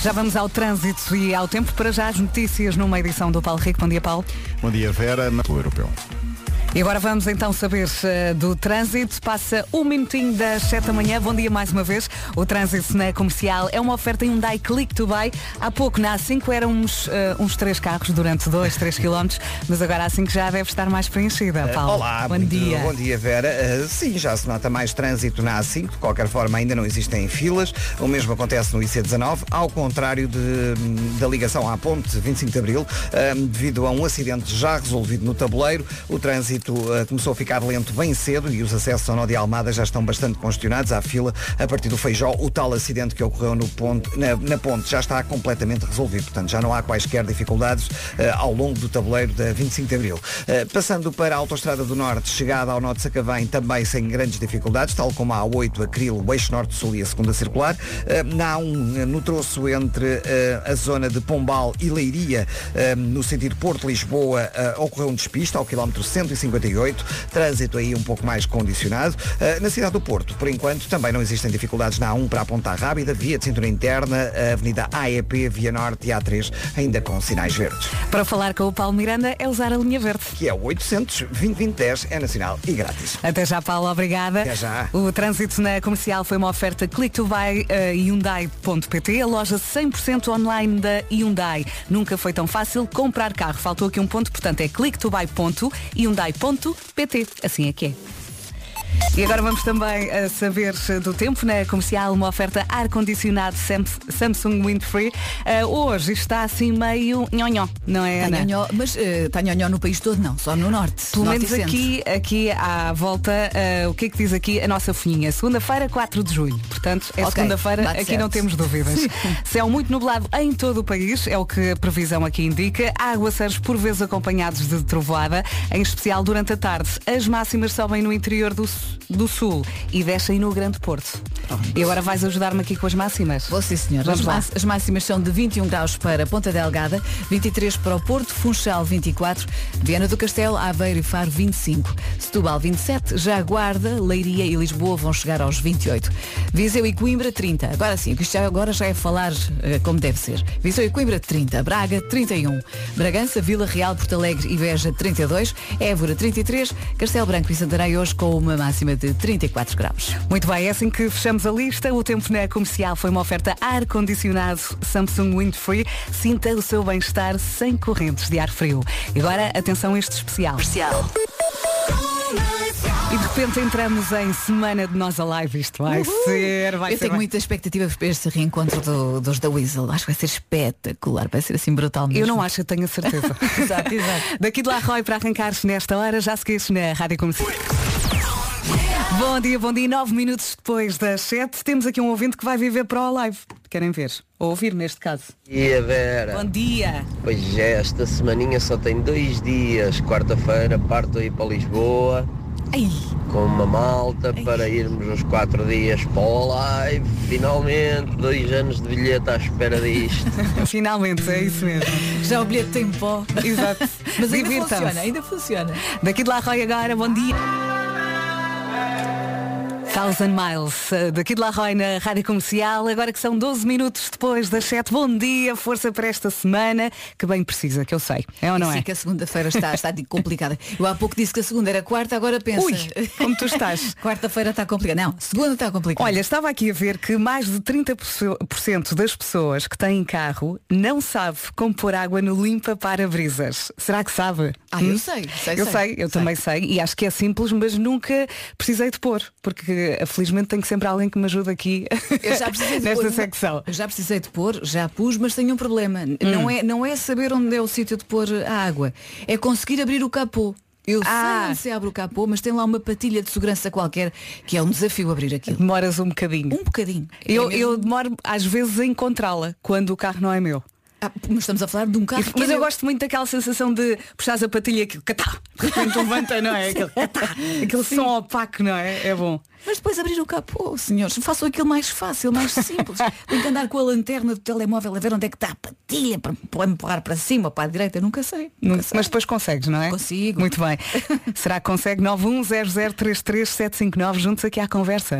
Já vamos ao trânsito e ao tempo para já as notícias numa edição do Paulo Rico. Bom dia, Paulo. Bom dia, Vera. O europeu. E agora vamos então saber uh, do trânsito. Passa um minutinho das 7 da manhã. Bom dia mais uma vez. O trânsito na comercial é uma oferta Hyundai Click to Buy. Há pouco na A5 eram uns, uh, uns três carros durante 2, 3 km, mas agora a A5 já deve estar mais preenchida. Paulo. Uh, olá, bom muito, dia. Bom dia, Vera. Sim, já se nota mais trânsito na A5. De qualquer forma, ainda não existem filas. O mesmo acontece no IC19, ao contrário de, da ligação à ponte 25 de Abril, devido a um acidente já resolvido no tabuleiro. O trânsito começou a ficar lento bem cedo e os acessos ao nó de Almada já estão bastante congestionados à fila a partir do Feijó. O tal acidente que ocorreu no ponte, na, na ponte já está completamente resolvido, portanto já não há quaisquer dificuldades uh, ao longo do tabuleiro da 25 de Abril. Uh, passando para a Autostrada do Norte, chegada ao nó de Sacavém, também sem grandes dificuldades, tal como a A8, Acril, o eixo Norte-Sul e a segunda circular. Uh, na A1, no troço entre a zona de Pombal e Leiria, no sentido Porto-Lisboa, ocorreu um despiste ao quilómetro 158 trânsito aí um pouco mais condicionado. Uh, na cidade do Porto, por enquanto, também não existem dificuldades na A1 para a Ponta Rábida, via de cintura interna, a Avenida AEP, Via Norte e A3, ainda com sinais verdes. Para falar com o Paulo Miranda é usar a linha verde. Que é o 800 2010 é nacional e grátis. Até já, Paulo, obrigada. Até já. O trânsito na comercial foi uma oferta Click to Buy uh, Hyundai.pt, a loja 100% online da Hyundai. Nunca foi tão fácil comprar carro. Faltou aqui um ponto, portanto é clicktobuy.hyundai.pt. Assim é que é. E agora vamos também a saber do tempo na comercial, uma oferta ar-condicionado Samsung Windfree. Uh, hoje está assim meio nhonhó, não é, tá Ana? Nhonhó, mas está uh, nhonhó no país todo, não, só no norte. Pelo norte menos aqui, aqui à volta, uh, o que é que diz aqui a nossa folhinha? Segunda-feira, 4 de julho. Portanto, é Ok, segunda-feira, aqui certo. não temos dúvidas. Céu muito nublado em todo o país, é o que a previsão aqui indica. Aguaceiros por vezes acompanhados de trovoada, em especial durante a tarde. As máximas sobem no interior do, do sul e descem no Grande Porto. E agora vais ajudar-me aqui com as máximas? Vou sim, senhor. Vamos As, as máximas são de 21 graus para Ponta Delgada, 23 para o Porto, Funchal 24, Viana do Castelo, Aveiro e Faro 25, Setúbal 27, já Guarda, Leiria e Lisboa vão chegar aos 28, Viseu e Coimbra 30. Agora sim, que isto agora já é falar eh, como deve ser. Viseu e Coimbra 30, Braga 31, Bragança, Vila Real, Porto Alegre e Beja 32, Évora 33, Castelo Branco e Santarém hoje com uma máxima de 34 graus. Muito bem, é assim que fechamos a lista. O tempo na comercial foi uma oferta ar-condicionado Samsung Windfree. Sinta o seu bem-estar sem correntes de ar frio. E agora, atenção a este especial. E de repente entramos em semana de nós Alive. Isto vai ser, vai Eu ser. tenho muita expectativa para este reencontro do- dos da Weasel. Acho que vai ser espetacular, vai ser assim brutal mesmo. Eu não acho, eu tenho a certeza. Exato, exato. Daqui de lá, Roy, para arrancar-se nesta hora, já seguiste na Rádio Comercial. Bom dia, bom dia. Nove minutos depois das sete, temos aqui um ouvinte que vai viver para o live. Querem ver? Ou ouvir neste caso. dia, Vera. Bom dia. Pois é, esta semaninha só tem dois dias. Quarta-feira parto aí para Lisboa Ai, com uma malta para irmos uns quatro dias para o live. Finalmente, dois anos de bilhete à espera disto. finalmente, é isso mesmo. Já o bilhete tem pó. Exato. Mas ainda funciona, ainda funciona. Daqui de lá, Roy, agora, bom dia. Música Thousand Miles, eh, daqui de La Roy na Rádio Comercial, agora que são 12 minutos depois das 7. Bom dia, força para esta semana, que bem precisa, que eu sei. É ou não Sim, é? que a segunda-feira está, está complicada. Eu há pouco disse que a segunda era quarta, agora pensa. Ui, como tu estás. Quarta-feira está complicada. Não, segunda está complicada. Olha, estava aqui a ver que mais de 30% das pessoas que têm carro não sabe como pôr água no limpa-para-brisas. Será que sabe? Ah, eu Hum? sei, sei, Eu sei. sei, eu Sei. também sei. E acho que é simples, mas nunca precisei de pôr. Porque, felizmente, tenho sempre alguém que me ajude aqui nesta pôr, secção. Já precisei de pôr, já pus, mas tenho um problema. Hum. Não, é, não é saber onde é o sítio de pôr a água. É conseguir abrir o capô. Eu Ah. sei onde se abre o capô, mas tem lá uma patilha de segurança qualquer que é um desafio abrir aquilo. Demoras um bocadinho. Um bocadinho. É Eu, mesmo- eu demoro às vezes a encontrá-la quando o carro não é meu. Ah, mas estamos a falar de um carro Mas é eu meu. gosto muito daquela sensação de puxares a patilha aquilo, catá, de repente levanta, não é? Aquele, catá, aquele som opaco, não é? É bom. Mas depois abrir o capô, senhores, façam aquilo mais fácil, mais simples. Tem que andar com a lanterna do telemóvel a ver onde é que está a patilha para para empurrar para cima para a direita, nunca sei. Nunca sei. Mas depois consegues, não é? Consigo. Muito bem. Será que consegue 910033759 juntos aqui à conversa?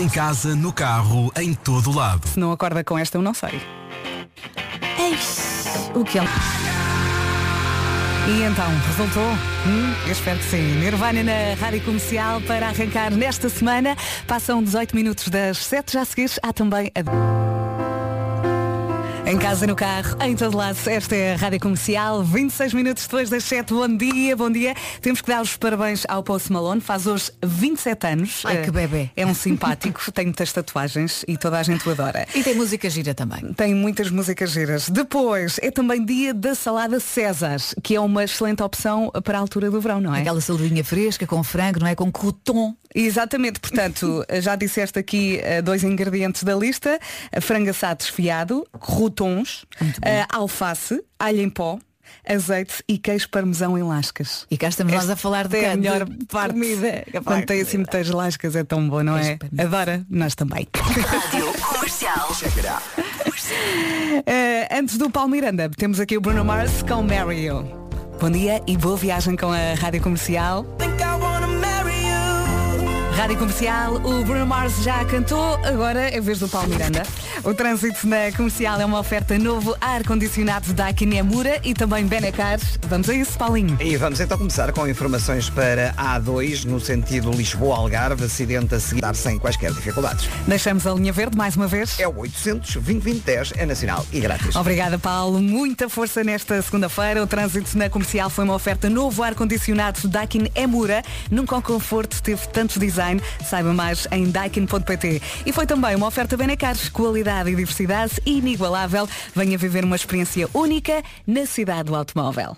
Em casa, no carro, em todo lado. Se não acorda com esta, eu não sei. O que é? E então, resultou? Hum, eu espero que sim. Nirvana na Rádio Comercial para arrancar nesta semana. Passam 18 minutos das 7 já a seguir. Há também a... Em casa, no carro, em todo lado, esta é a Rádio Comercial, 26 minutos depois das 7. Bom dia, bom dia. Temos que dar os parabéns ao Post Malone, faz hoje 27 anos. Ai, que Eh, bebê. É um simpático, tem muitas tatuagens e toda a gente o adora. E tem música gira também. Tem muitas músicas giras. Depois, é também dia da salada César, que é uma excelente opção para a altura do verão, não é? Aquela saladinha fresca com frango, não é? Com crouton. Exatamente, portanto, já disseste aqui eh, dois ingredientes da lista, frango assado desfiado, croutons, eh, alface, alho em pó, azeite e queijo parmesão em lascas. E cá estamos nós a falar de, é a de melhor parte. comida. Quando tem assim muitas lascas é tão bom, não é? Adora, nós também. Rádio Comercial. Eh, antes do Paulo Miranda, temos aqui o Bruno Mars com Mario. Bom dia e boa viagem com a Rádio Comercial. Rádio Comercial, o Bruno Mars já cantou, agora é vez do Paulo Miranda. O trânsito na comercial é uma oferta novo ar-condicionado da Emura e também Benecar. Vamos a isso, Paulinho. E vamos então começar com informações para a A2 no sentido Lisboa-Algarve, acidente a seguir sem quaisquer dificuldades. Deixamos a linha verde mais uma vez. É o 800 2010 é nacional e grátis. Obrigada, Paulo. Muita força nesta segunda-feira. O trânsito na comercial foi uma oferta novo ar-condicionado Daikin Emura. Nunca o conforto teve tantos design. Saiba mais em daikin.pt. E foi também uma oferta Benecares. Qualidade e diversidade inigualável. Venha viver uma experiência única na cidade do automóvel.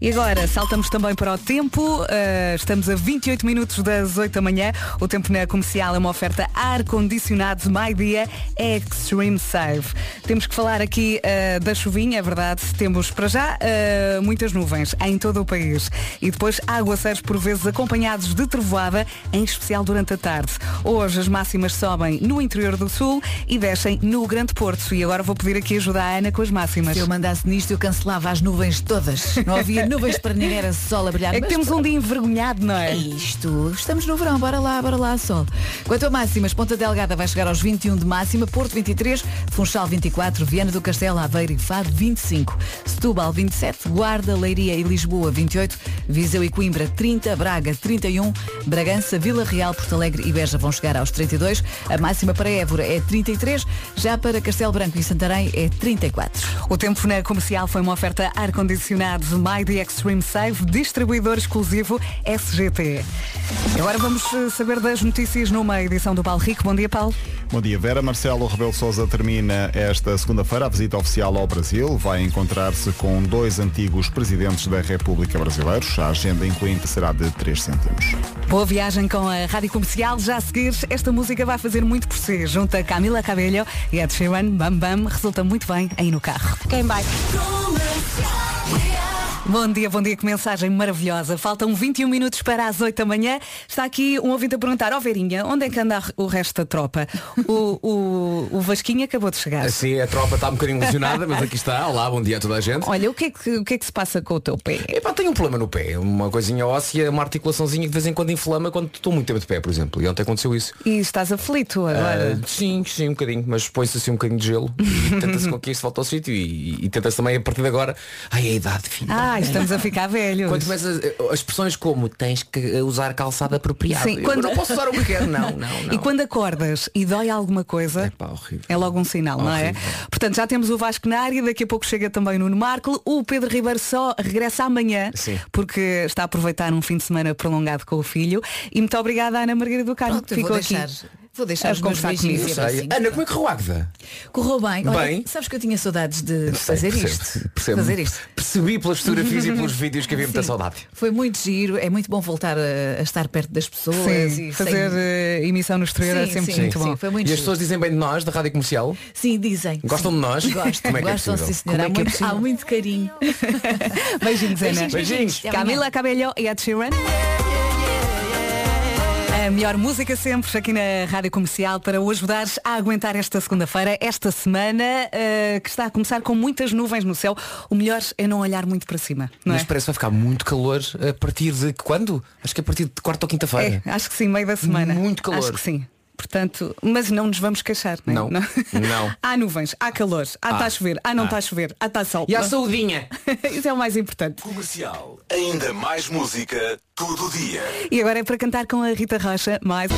E agora saltamos também para o tempo. Uh, estamos a 28 minutos das 8 da manhã. O tempo na comercial é uma oferta ar-condicionado My Dia Extreme Save. Temos que falar aqui uh, da chuvinha, é verdade. Temos para já uh, muitas nuvens em todo o país. E depois aguaceiros por vezes acompanhados de trovoada, em especial durante a tarde. Hoje as máximas sobem no interior do sul e descem no Grande Porto. E agora vou pedir aqui ajuda à Ana com as máximas. Se eu mandasse nisto, eu cancelava as nuvens todas. Não havia nuvens para ninguém, era sol a brilhar. É que temos um dia envergonhado, não É é? isto. Estamos no verão, bora lá, bora lá, sol. Quanto a máximas, Ponta Delgada vai chegar aos 21 de máxima, Porto 23, Funchal 24, Viana do Castelo, Aveiro e Fado 25, Setúbal 27, Guarda, Leiria e Lisboa 28, Viseu e Coimbra 30, Braga 31, Bragança, Vila Real, Porto Alegre e Beja vão chegar aos 32, a máxima para Évora é 33, já para Castelo Branco e Santarém é 34. O tempo na comercial foi uma oferta ar-condicionado Mighty Extreme Save, distribuidor exclusivo SGT. Agora vamos eh, saber das notícias numa edição do Paulo Rico. Bom dia, Paulo. Bom dia, Vera. Marcelo Rebelo Sousa termina esta segunda-feira a visita oficial ao Brasil. Vai encontrar-se com dois antigos presidentes da República Brasileiros. A agenda incluinte será de 3 cêntimos. Boa viagem com a Rádio Comercial. Já a seguir, esta música vai fazer muito por si. Junto a Camila Cabello e Ed Sheeran, Bam Bam, resulta muito bem aí no carro. Quem vai? Bom dia, bom dia, que mensagem maravilhosa. Faltam 21 minutos para as 8 da manhã. Está aqui um ouvinte a perguntar, ó Verinha, onde é que anda o resto da tropa? O, o, o Vasquinho acabou de chegar. Sim, a tropa está um bocadinho lesionada, mas aqui está. Olá, bom dia a toda a gente. Olha, o que, é que, o que é que se passa com o teu pé? Epá, tenho um problema no pé, uma coisinha óssea, uma articulaçãozinha que de vez em quando inflama quando estou muito tempo de pé, por exemplo. E ontem aconteceu isso. E estás aflito agora? Ah, sim, sim, um bocadinho, mas põe-se assim um bocadinho de gelo e tenta-se com que isso volta ao sítio e, e tenta-se também a partir de agora. Ai, a idade, filho. Ah, estamos a ficar velhos. Quando começas as expressões como tens que usar calçado apropriado. Sim, Eu quando- não posso usar o que quero, não, não, não. E quando acordas e dói alguma coisa, Epá, é logo um sinal, não é? Portanto, já temos o Vasco na área, daqui a pouco chega também o Nuno Marco. O Pedro Ribeiro só regressa amanhã, Sim. porque está a aproveitar um fim de semana prolongado com o filho. E muito obrigada, Ana Margarida do Carmo, Pronto, que ficou aqui. Vou deixar os meus beijinhos comigo. abracinhos. Ana, como é que correu a Águeda? Correu bem. Olha, Bem. sabes que eu tinha saudades de Sei, fazer percebo, isto. percebo. Fazer isto. Percebi pelas fotografias e pelos vídeos que havia muita Sim. saudade. Foi muito giro, é muito bom voltar a, a estar perto das pessoas Sim, e fazer sem- eh, emissão no exterior é Sim, sempre sim, muito sim, bom. foi muito E as pessoas dizem bem de nós, da Rádio Comercial? Sim, dizem. Gostam Sim. de nós? Gostam, Como é que é Gostam, possível? sim, senhora. Como é há, que é muito, há muito carinho. Beijinhos, Ana. Beijinhos, beijinhos. Camila Cabello e Ed Sheeran. A melhor música sempre aqui na Rádio Comercial para o ajudares a aguentar esta segunda-feira, esta semana eh, que está a começar com muitas nuvens no céu. O melhor é não olhar muito para cima, não Mas é? parece que vai ficar muito calor a partir de quando? Acho que a partir de quarta ou quinta-feira. É, acho que sim, meio da semana. Muito calor. Acho que sim. Portanto, mas não nos vamos queixar, né? Não. Não. há nuvens, há calor, há está Ah. a chover, há não Ah. está a chover, há está sol. E a saudinha? Isso é o mais importante. Comercial. Ainda mais música todo dia. E agora é para cantar com a Rita Rocha, mais.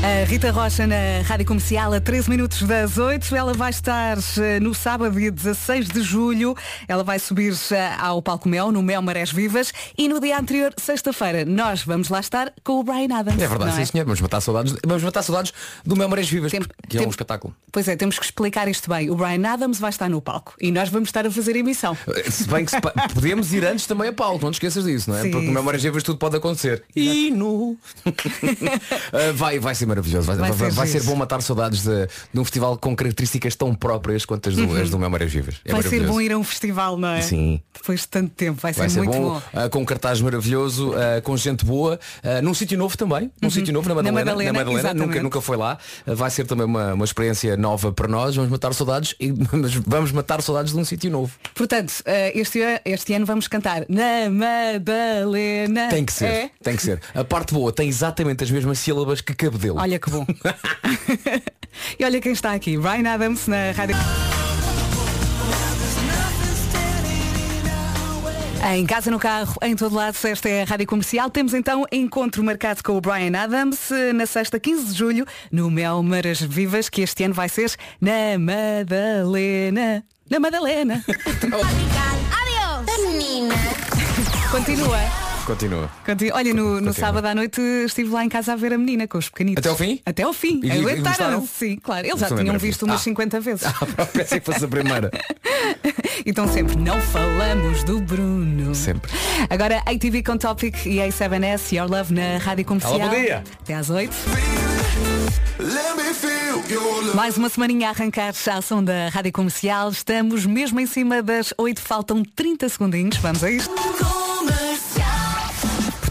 A Rita Rocha na Rádio Comercial a 13 minutos das 8. Ela vai estar eh, no sábado, dia 16 de julho. Ela vai subir eh, ao Palco Mel, no Mel Marés Vivas. E no dia anterior, sexta-feira, nós vamos lá estar com o Brian Adams. É verdade, não sim senhor. Vamos matar saudades, vamos matar saudades do meu Marés Vivas, Tem- que é tem- um espetáculo. Pois é, temos que explicar isto bem. O Brian Adams vai estar no palco e nós vamos estar a fazer emissão. Se bem que se podemos ir antes também a Paulo, não te esqueças disso, não é? Sim, Porque no meu Marés Vivas tudo pode acontecer. E no. Vai, vai ser maravilhoso. Vai, Vai vai- ser vai ser giro. bom matar saudades de, de um festival com características tão próprias quanto as do, as do meu Marés Vivas. É vai ser bom ir a um festival, não é? Sim. Depois de tanto tempo, vai ser, ser muito bom, bom. ah, com um cartaz maravilhoso, ah, com gente boa, ah, num sítio novo também, num sítio novo na Uhum. Na Madalena, Madalena, nunca, nunca foi lá. Vai ser também uma, uma experiência nova para nós, vamos matar saudades e vamos matar saudades de um sítio novo. Portanto, este, este ano vamos cantar na Madalena. Tem que ser, É? tem que ser. A parte boa tem exatamente as mesmas sílabas que cabedelo. Olha que bom. e olha quem está aqui, Brian Adams na rádio. Em casa, no carro, em todo lado, esta é a Rádio Comercial. Temos então encontro marcado com o Brian Adams eh, na sexta 15 de julho, no Mel Maras Vivas, que este ano vai ser na Madalena. Na Madalena. Continua. Continua. Continua. Olha, no, no Continua. sábado à noite estive lá em casa a ver a menina com os pequenitos. Até ao fim? Até ao fim. E- e Aguentaram. Sim, claro. Eles já tinham visto umas Ah. 50 vezes. Pensei que fosse a primeira. E estão sempre, não falamos do Bruno. Sempre. Agora, ATV com Topic e A7S, Your Love na Rádio Comercial. Alô, bom dia. Até às 8. Mais uma semaninha a arrancar à som da Rádio Comercial. Estamos mesmo em cima das 8, faltam 30 segundinhos. Vamos a isto.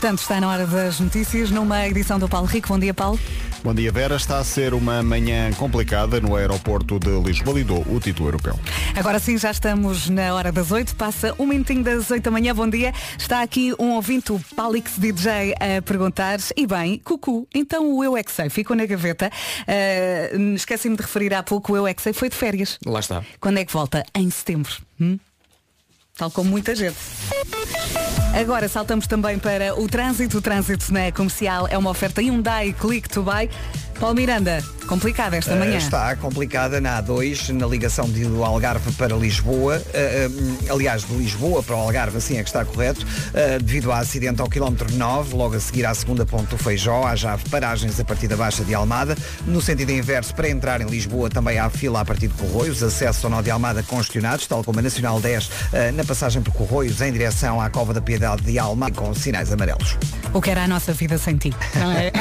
Portanto, está na hora das notícias numa edição do Paulo Rico. Bom dia, Paulo. Bom dia, Vera. Está a ser uma manhã complicada no aeroporto de Lisboa. Lidou o título europeu. Agora sim, já estamos na hora das 8, passa um minutinho das 8 da manhã, bom dia. Está aqui um ouvinte, o Palix DJ, a perguntar, e bem, Cucu, então o Eu É Que Sei ficou na gaveta. Ah, Esqueci-me de referir há pouco, o Eu É Que Sei foi de férias. Lá está. Quando é que volta? Em setembro. Hum? Tal como muita gente. Agora saltamos também para o trânsito. O trânsito na comercial é uma oferta Hyundai Click to Buy. Paulo Miranda, complicada esta manhã. Está complicada na A2, na ligação de do Algarve para Lisboa. Eh, aliás, de Lisboa para o Algarve, assim é que está correto. Eh, devido ao acidente ao quilómetro 9, logo a seguir à segunda ponte do Feijó, há já paragens a partir da Baixa de Almada. No sentido inverso, para entrar em Lisboa, também há fila a partir de Corroios. Acesso ao nó de Almada congestionados, tal como a Nacional 10, eh, na passagem por Corroios, em direção à Cova da Piedade de Almada, com sinais amarelos. O que era a nossa vida sem ti, não é?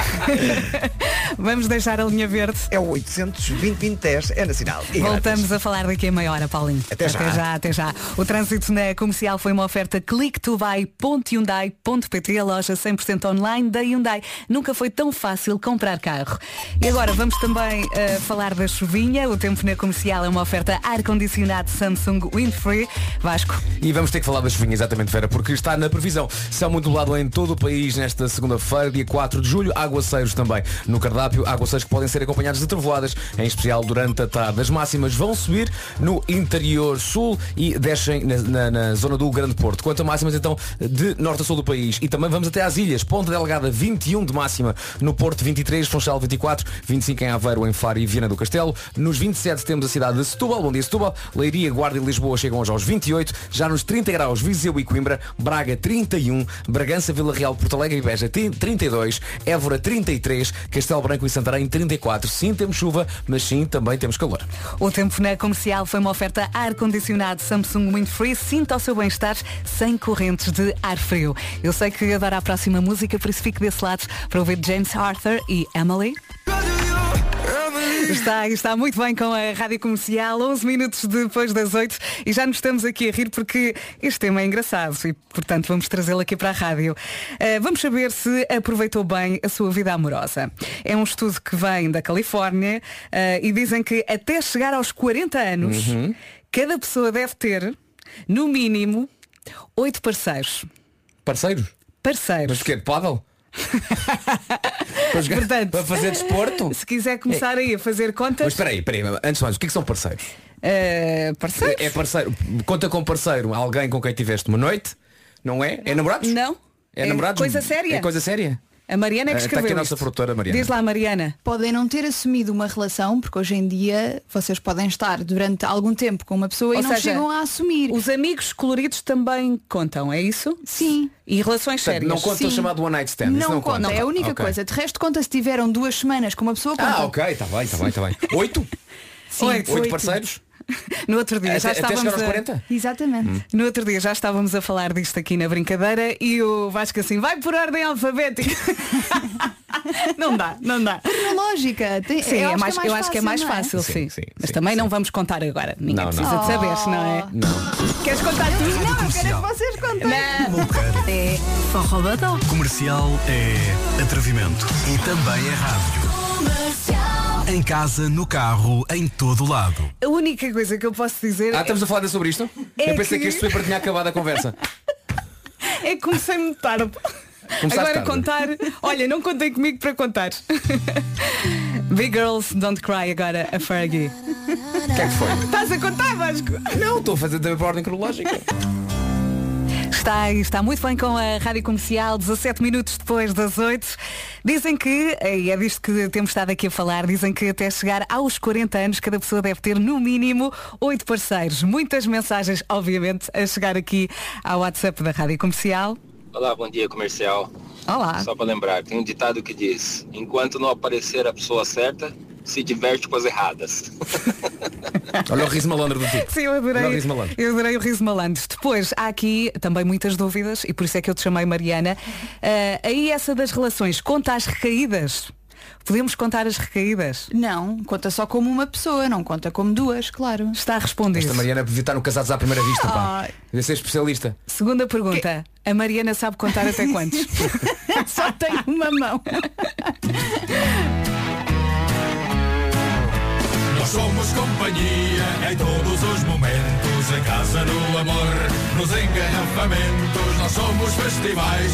Vamos deixar a linha verde. É o 800 2010 é nacional. E Voltamos grátis. a falar daqui a meia hora, Paulinho. Até já. Até já, até já. O trânsito na comercial foi uma oferta clicktobuy.hyundai.pt, a loja 100% online da Hyundai. Nunca foi tão fácil comprar carro. E agora vamos também eh, falar da chuvinha. O tempo na comercial é uma oferta ar-condicionado Samsung Windfree. Vasco. E vamos ter que falar da chuvinha, exatamente, Vera, porque está na previsão. Céu modulado em todo o país nesta segunda-feira, dia 4 de julho. Aguaceiros também no cardápio. Aguaceiros que podem ser acompanhados de trovoadas, em especial durante a tarde. As máximas vão subir no interior sul e descem na, na- na zona do Grande Porto. Quanto a máximas, então, de norte a sul do país. E também vamos até às ilhas. Ponta Delgada, 21 de máxima. No Porto, 23. Funchal, 24. 25 em Aveiro, em Faro e Viana do Castelo. Nos 27 temos a cidade de Setúbal. Bom dia, Setúbal. Leiria, Guarda e Lisboa chegam hoje aos 28. Já nos 30 graus, Viseu e Coimbra. Braga, 31. Bragança, Vila Real, Porto Alegre e Beja, 32. Évora, 33. Castelo Branco e Santarém, 34. Sim, temos chuva, mas sim, também temos calor. O tempo na comercial foi uma oferta ar-condicionado Samsung Windfree. Sinta o seu bem-estar sem correntes de ar frio. Eu sei que adora a próxima música, por isso fico desse lado para ouvir James Arthur e Emily. Está, está muito bem com a Rádio Comercial, 11 minutos depois das 8 e já nos estamos aqui a rir porque este tema é engraçado e, portanto, vamos trazê-lo aqui para a rádio. Uh, vamos saber se aproveitou bem a sua vida amorosa. É um estudo que vem da Califórnia uh, e dizem que até chegar aos 40 anos, cada pessoa deve ter, no mínimo, 8 parceiros. Parceiros? Parceiros. Mas o quê? De pádel? Para, jogar- Portanto, para fazer desporto? Se quiser começar aí a fazer Mas contas, espera aí, espera aí, antes de mais, o que é que são parceiros? eh, parceiros? É parceiro, conta com parceiro alguém com quem tiveste uma noite, não é? É namorados? Não. É, É namorados? coisa séria. É coisa séria? A Mariana é que Ah, está escreveu aqui a nossa isto. produtora Mariana. Diz lá, Mariana. Podem não ter assumido uma relação, porque hoje em dia vocês podem estar durante algum tempo com uma pessoa Ou e não seja, chegam a assumir. Os amigos coloridos também contam, é isso? Sim. E relações Portanto, sérias? não conta o Sim. chamado one night stand. isso Não, não conta, é a única Ok. coisa. De resto conta se tiveram duas semanas com uma pessoa conta. Ah, ok, está bem, está bem, está bem. Oito? Sim. Oito. Oito parceiros? No outro dia Até, já estávamos a... 40? Exatamente. No outro dia já estávamos a falar disto aqui na brincadeira e o Vasco assim, vai por ordem alfabética. não dá, não dá. Lógica. Tem, Sim, eu é acho mais, que é eu mais acho que é mais não fácil, sim. Sim, sim, Mas sim, também sim. não vamos contar agora. Ninguém Não, não. precisa de saber, não é? Não. Queres contar tudo? Não, eu quero é que vocês contem. Não. É badó. Comercial é atrevimento e também é rádio. Em casa, no carro, em todo lado. A única coisa que eu posso dizer Ah, estamos a falar sobre isto? É eu pensei que, que- este paper tinha acabado a conversa. é que comecei-me tarde. Começaste Agora tarde. contar. Olha, não contem comigo para contar. Big Girls Don't Cry agora a Fergie. O que é que foi? Estás a contar, Vasco? Não, estou a fazer também para a ordem cronológica. Está, está muito bem com a Rádio Comercial, 17 minutos depois das 8. Dizem que, e é disto que temos estado aqui a falar, dizem que até chegar aos 40 anos cada pessoa deve ter no mínimo 8 parceiros. Muitas mensagens, obviamente, a chegar aqui ao WhatsApp da Rádio Comercial. Olá, bom dia comercial. Olá. Só para lembrar, tem um ditado que diz: enquanto não aparecer a pessoa certa, se diverte com as erradas. Olha o riso malandro do tipo. Sim, eu adorei. Olha o riso malandro. Eu adorei o riso malandro. Depois, há aqui também muitas dúvidas, e por isso é que eu te chamei Mariana. Ah, aí essa das relações, conta as recaídas. Podemos contar as recaídas? Não, conta só como uma pessoa, não conta como duas, claro. Está respondido. Esta Mariana devia estar no Casados à Primeira Vista, pá. Devia ser especialista. Segunda pergunta. A Mariana sabe contar até quantos? Só tenho uma mão. Nós somos companhia em todos os momentos, em casa, no amor, nos engarrafamentos. Nós somos festivais.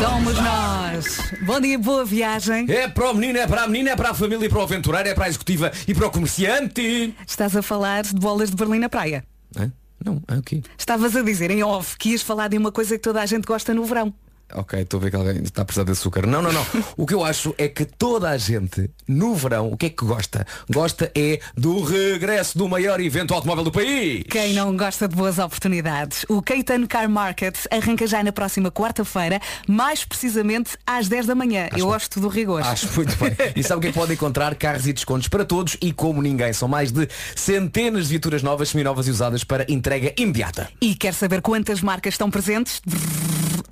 Somos nós. Bom dia, boa viagem. É para o menino, é para a menina, é para a família, é para o aventureiro, é para a executiva e para o comerciante. Estás a falar de bolas de Berlim na praia. Hã? Não, é o quê? Estavas a dizer em off que ias falar de uma coisa que toda a gente gosta no verão. Ok, estou a ver que alguém está a precisar de açúcar. Não, não, não. O que eu acho é que toda a gente, no verão, o que é que gosta? Gosta é do regresso do maior evento automóvel do país. Quem não gosta de boas oportunidades? O Caetano Car Market arranca já na próxima quarta-feira, mais precisamente às 10 da manhã. Eu gosto do rigor. Acho muito bem. E sabe o é que pode encontrar? Carros e descontos para todos e como ninguém. São mais de centenas de viaturas novas, seminovas e usadas para entrega imediata. E quer saber quantas marcas estão presentes?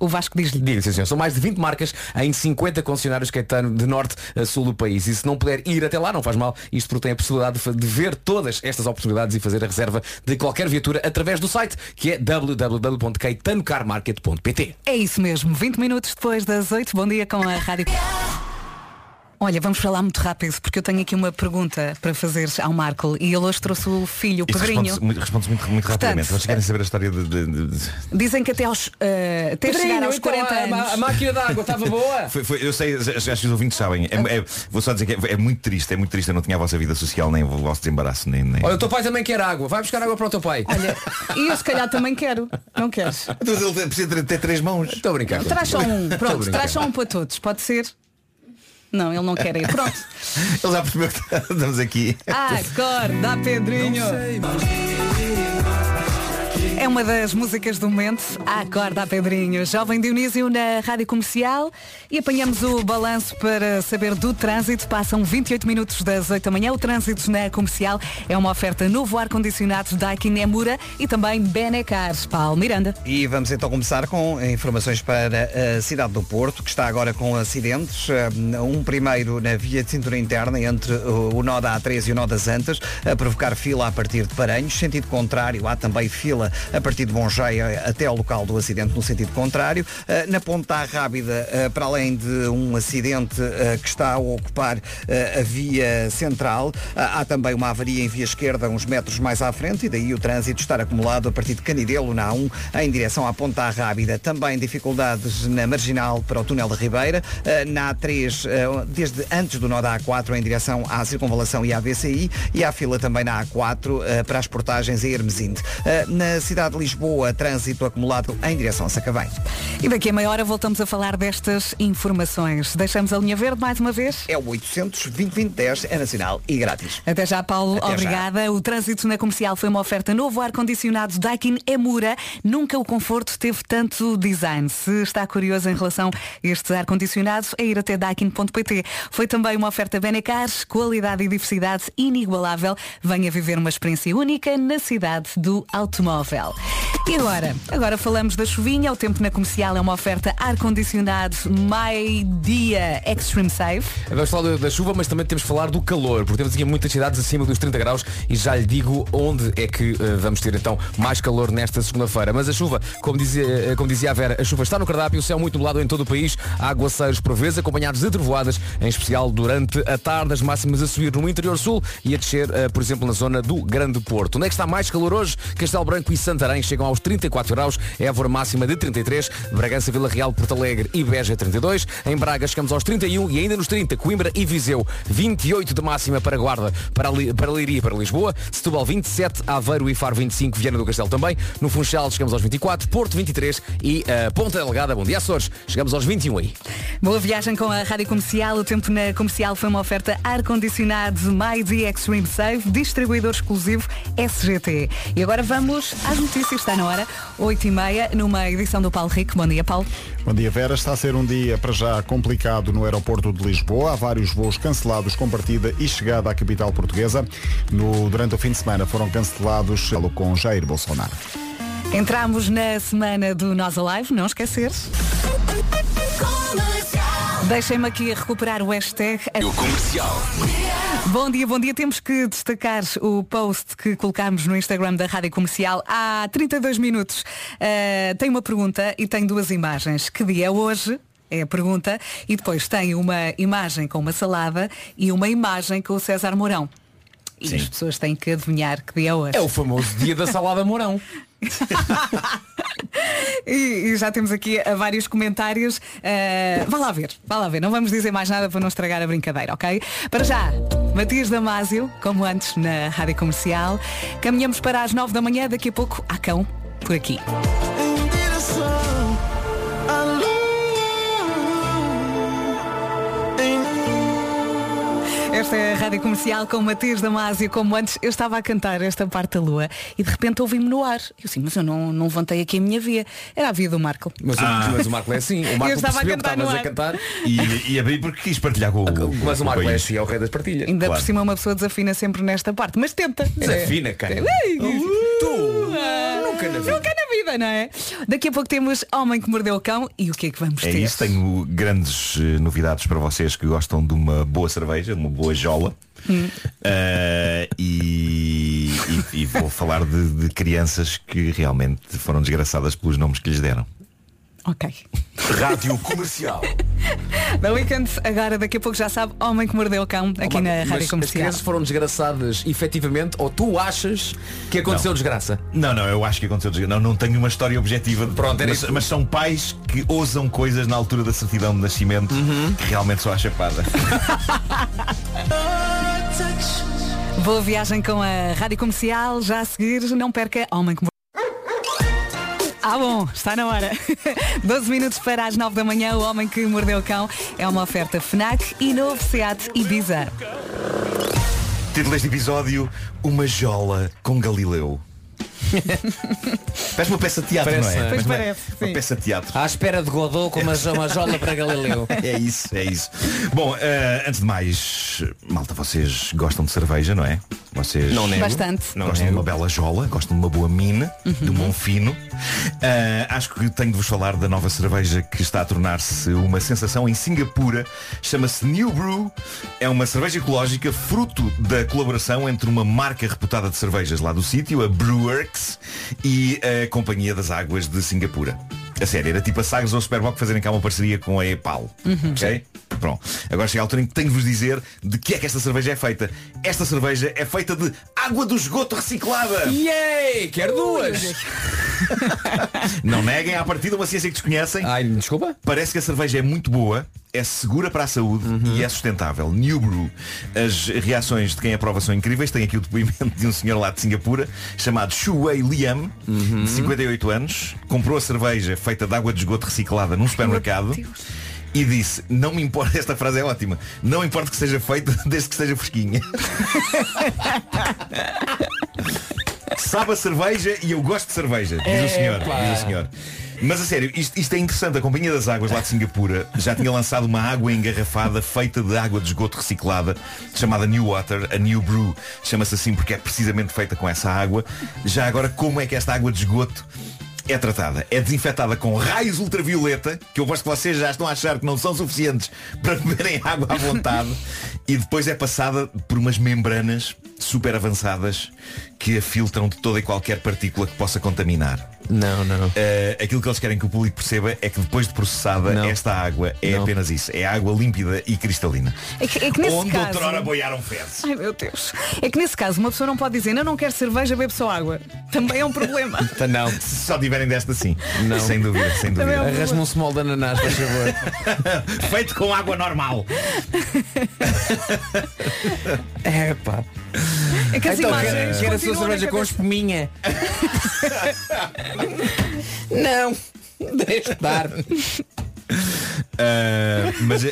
O Vasco diz-lhe. Diga, sim, senhor. São mais de 20 marcas em 50 concessionários Caetano de norte a sul do país. E se não puder ir até lá, não faz mal. Isto porque tem a possibilidade de ver todas estas oportunidades e fazer a reserva de qualquer viatura através do site, que é www.caetanocarmarket.pt. É isso mesmo, 20 minutos depois das 8, bom dia com a Rádio. Olha, vamos falar muito rápido, porque eu tenho aqui uma pergunta para fazer ao Marco e ele hoje trouxe o filho, o Isto Pedrinho. responde-se muito, responde muito, muito rapidamente. Portanto, Vocês querem saber a história de. de- de- Dizem que até, aos, eh, até chegar aos 40 anos. máquina d'água estava boa. Foi- foi- eu sei, acho que os ouvintes sabem. É- é- vou só dizer que é, é muito triste, é muito triste. Eu não tinha a vossa vida social, nem o vosso desembaraço, nem. nem... Olha, o teu pai também quer água. Vai buscar água para o teu pai. Olha, e eu se calhar também quero. Não queres? Mas ele precisa ter, ter três mãos. Estou a brincar. Traz só um. A Pronto, traz só um para todos. Pode ser? Não, ele não quer ir. Pronto. Ele já percebeu que estamos aqui. Acorda, Pedrinho. É uma das músicas do momento. Acorda, Pedrinho. Jovem Dionísio na Rádio Comercial. E apanhamos o balanço para saber do trânsito. Passam 28 minutos das 8 da manhã. O trânsito na Comercial é uma oferta novo ar-condicionado Daikin Nemura e também Benecar. Paulo Miranda. E vamos então começar com informações para a cidade do Porto, que está agora com acidentes. Um primeiro na via de cintura interna entre o nó da A3 e o nó das Antas, a provocar fila a partir de Paranhos. Sentido contrário, há também fila a partir de Bongeia até ao local do acidente no sentido contrário. Uh, na Ponta Rábida, uh, para além de um acidente uh, que está a ocupar a via central, há também uma avaria em via esquerda, uns metros mais à frente, e daí o trânsito estar acumulado a partir de Canidelo, na A1, em direção à Ponta Rábida. Também dificuldades na Marginal para o túnel da Ribeira, na A3, desde antes do nó da A4 em direção à Circunvalação e à VCI, e há fila também na A4 para as portagens a Hermesinde. Na cidade de Lisboa, trânsito acumulado em direção a Sacavém. E daqui a meia hora voltamos a falar destas informações. Deixamos a linha verde mais uma vez. É o 800 2010 é nacional e grátis. Até já, Paulo. Até Obrigada. já. O trânsito na comercial foi uma oferta novo ar-condicionado Daikin Emura. Nunca o conforto teve tanto design. Se está curioso em relação a este ar-condicionado, é ir até daikin.pt. Foi também uma oferta Benecars, qualidade e diversidade inigualável. Venha viver uma experiência única na cidade do automóvel. E agora? Agora falamos da chuvinha. O tempo na comercial é uma oferta ar-condicionado My Dia Extreme Safe. Vamos falar da- chuva, mas também temos que falar do calor, porque temos aqui muitas cidades acima dos 30 graus e já lhe digo onde é que eh, vamos ter então mais calor nesta segunda-feira. Mas a chuva, como dizia, eh, como dizia a Vera, a chuva está no cardápio, o céu muito nublado em todo o país, há aguaceiros por vezes, acompanhados de trovoadas, em especial durante a tarde, as máximas a subir no interior sul e a descer, eh, por exemplo, na zona do Grande Porto. Onde é que está mais calor hoje? Castelo Branco e Santarém chegam aos 34 graus, Évora máxima de 33, Bragança, Vila Real, Porto Alegre e Beja 32, em Braga chegamos aos 31 e ainda nos 30, Coimbra e Viseu, 28 de máxima para Guarda, para, Li, para Leiria e para Lisboa, Setúbal 27, Aveiro e Faro 25, Viana do Castelo também, no Funchal chegamos aos 24, Porto 23 e uh, Ponta Delgada, bom dia Açores, chegamos aos 21 aí. Boa viagem com a Rádio Comercial. O tempo na comercial foi uma oferta ar-condicionado My Dia Extreme Safe, distribuidor exclusivo SGT. E agora vamos às notícias. Está na hora, 8 e meia, numa edição do Paulo Rico. Bom dia, Paulo. Bom dia, Vera. Está a ser um dia para já complicado no aeroporto de Lisboa. Há vários voos cancelados com partida e chegada à capital portuguesa. No, durante o fim de semana foram cancelados com Jair Bolsonaro. Entramos na semana do Nós Alive, não esquecer. Deixem-me aqui recuperar o hashtag. O comercial. Bom dia, bom dia. Temos que destacar o post que colocámos no Instagram da Rádio Comercial há 32 minutos. Uh, tem uma pergunta e tem duas imagens. Que dia é hoje? É a pergunta. E depois tem uma imagem com uma salada e uma imagem com o César Mourão. E Sim. as pessoas têm que adivinhar que dia é hoje. É o famoso dia da salada Mourão. E, e já temos aqui uh, vários comentários. Uh, vá lá ver, vá lá ver. Não vamos dizer mais nada para não estragar a brincadeira, ok? Para já, Matias Damasio, como antes na Rádio Comercial. Caminhamos para as nove da manhã, daqui a pouco há cão por aqui. Esta é a Rádio Comercial com Matias Damasio, como antes eu estava a cantar esta parte da lua e de repente ouvi-me no ar. Eu assim, mas eu não, não levantei aqui a minha via. Era a via do Marco. Mas, o- mas o Marco é assim. O Marco Eu estava a percebeu que cantar no estavas a ar. cantar. E, e abri porque quis partilhar com o. Mas o Marco é país. assim, é o rei das partilhas. Ainda Claro. por cima uma pessoa desafina sempre nesta parte, mas tenta. Desafina, quem? Ei, Tu! ah, Nunca na vida. Nunca na vida, não é? Daqui a pouco temos Homem que Mordeu o Cão e o que é que vamos É ter? isso, tenho grandes eh, novidades para vocês que gostam de uma boa cerveja, de uma boa jola. Hum. Eh, e, e- e vou falar de, de crianças que realmente foram desgraçadas pelos nomes que lhes deram. Ok. Rádio Comercial. Da Weekend, agora daqui a pouco já sabe Homem que Mordeu o Cão aqui Oh, na Rádio mas as Comercial. crianças foram desgraçadas efetivamente ou tu achas que aconteceu Não. desgraça? Não, não, eu acho que aconteceu desgra- Não, não tenho uma história objetiva. Pronto, era mas, isso. mas são pais que ousam coisas na altura da certidão de nascimento Uhum. que realmente só a chapada. Boa viagem com a Rádio Comercial. Já a seguir, não perca Homem que Mordeu. Ah bom, está na hora. 12 minutos para as 9 da manhã, o Homem que Mordeu o Cão é uma oferta FNAC e novo SEAT Ibiza. Título deste episódio, Uma jola com Galileu. Parece uma peça de teatro, Parece, não é? pois Uma- parece, Uma sim. peça de teatro. À espera de Godot com uma, uma jola para Galileu. É isso, é isso. Bom, eh, antes de mais, malta, vocês gostam de cerveja, não é? Vocês Não nego. Bastante. Não gostam de nego. uma bela jola, gostam de uma boa mina, de um bom fino. Ah, acho que tenho de vos falar da nova cerveja que está a tornar-se uma sensação em Singapura. Chama-se New Brew. É uma cerveja ecológica fruto da colaboração entre uma marca reputada de cervejas lá do sítio, a E a Companhia das Águas de Singapura. A sério, era tipo a Sagres ou a Superboc fazerem cá uma parceria com a EPAL. Ok? Pronto. Agora chega a altura em que tenho de vos dizer de que é que esta cerveja é feita. Esta cerveja é feita de água do esgoto reciclada. Yay! Quero duas! Não neguem, à partida uma ciência que desconhecem. Ai, desculpa? Parece que a cerveja é muito boa, é segura para a saúde e é sustentável. New Brew. As reações de quem aprova são incríveis. Tem aqui o depoimento de um senhor lá de Singapura chamado Shuwei Liam, de 58 anos. Comprou a cerveja feita de água de esgoto reciclada num supermercado. E disse, não me importa, esta frase é ótima, não importa que seja feita desde que seja fresquinha. Sabe a cerveja e eu gosto de cerveja, diz o senhor. Epá. Diz o senhor. Mas a sério, isto, isto é interessante. A Companhia das Águas lá de Singapura já tinha lançado uma água engarrafada feita de água de esgoto reciclada, chamada New Water, a New Brew. Chama-se assim porque é precisamente feita com essa água. Já agora, como é que esta água de esgoto é tratada? É desinfetada com raios ultravioleta, que eu gosto que vocês já estão a achar que não são suficientes para beberem água à vontade, e depois é passada por umas membranas super avançadas que a filtram de toda e qualquer partícula que possa contaminar. Não, não. Uh, aquilo que eles querem que o público perceba é que depois de processada, Não. esta água é Não. apenas isso. É água límpida e cristalina. É que, é que nesse Onde caso... outrora boiaram fezes. Ai meu Deus. É que nesse caso uma pessoa não pode dizer, eu não quero cerveja, bebo só água. Também é um problema. Tá, Não. Se só tiverem desta sim. Não. Sem dúvida, sem Também dúvida. é um Arrasme um small de ananás, por favor. Feito com água normal. É pá. É que as Então, imagens quer, a sua cerveja com espuminha? não. Deixa estar. Uh, mas,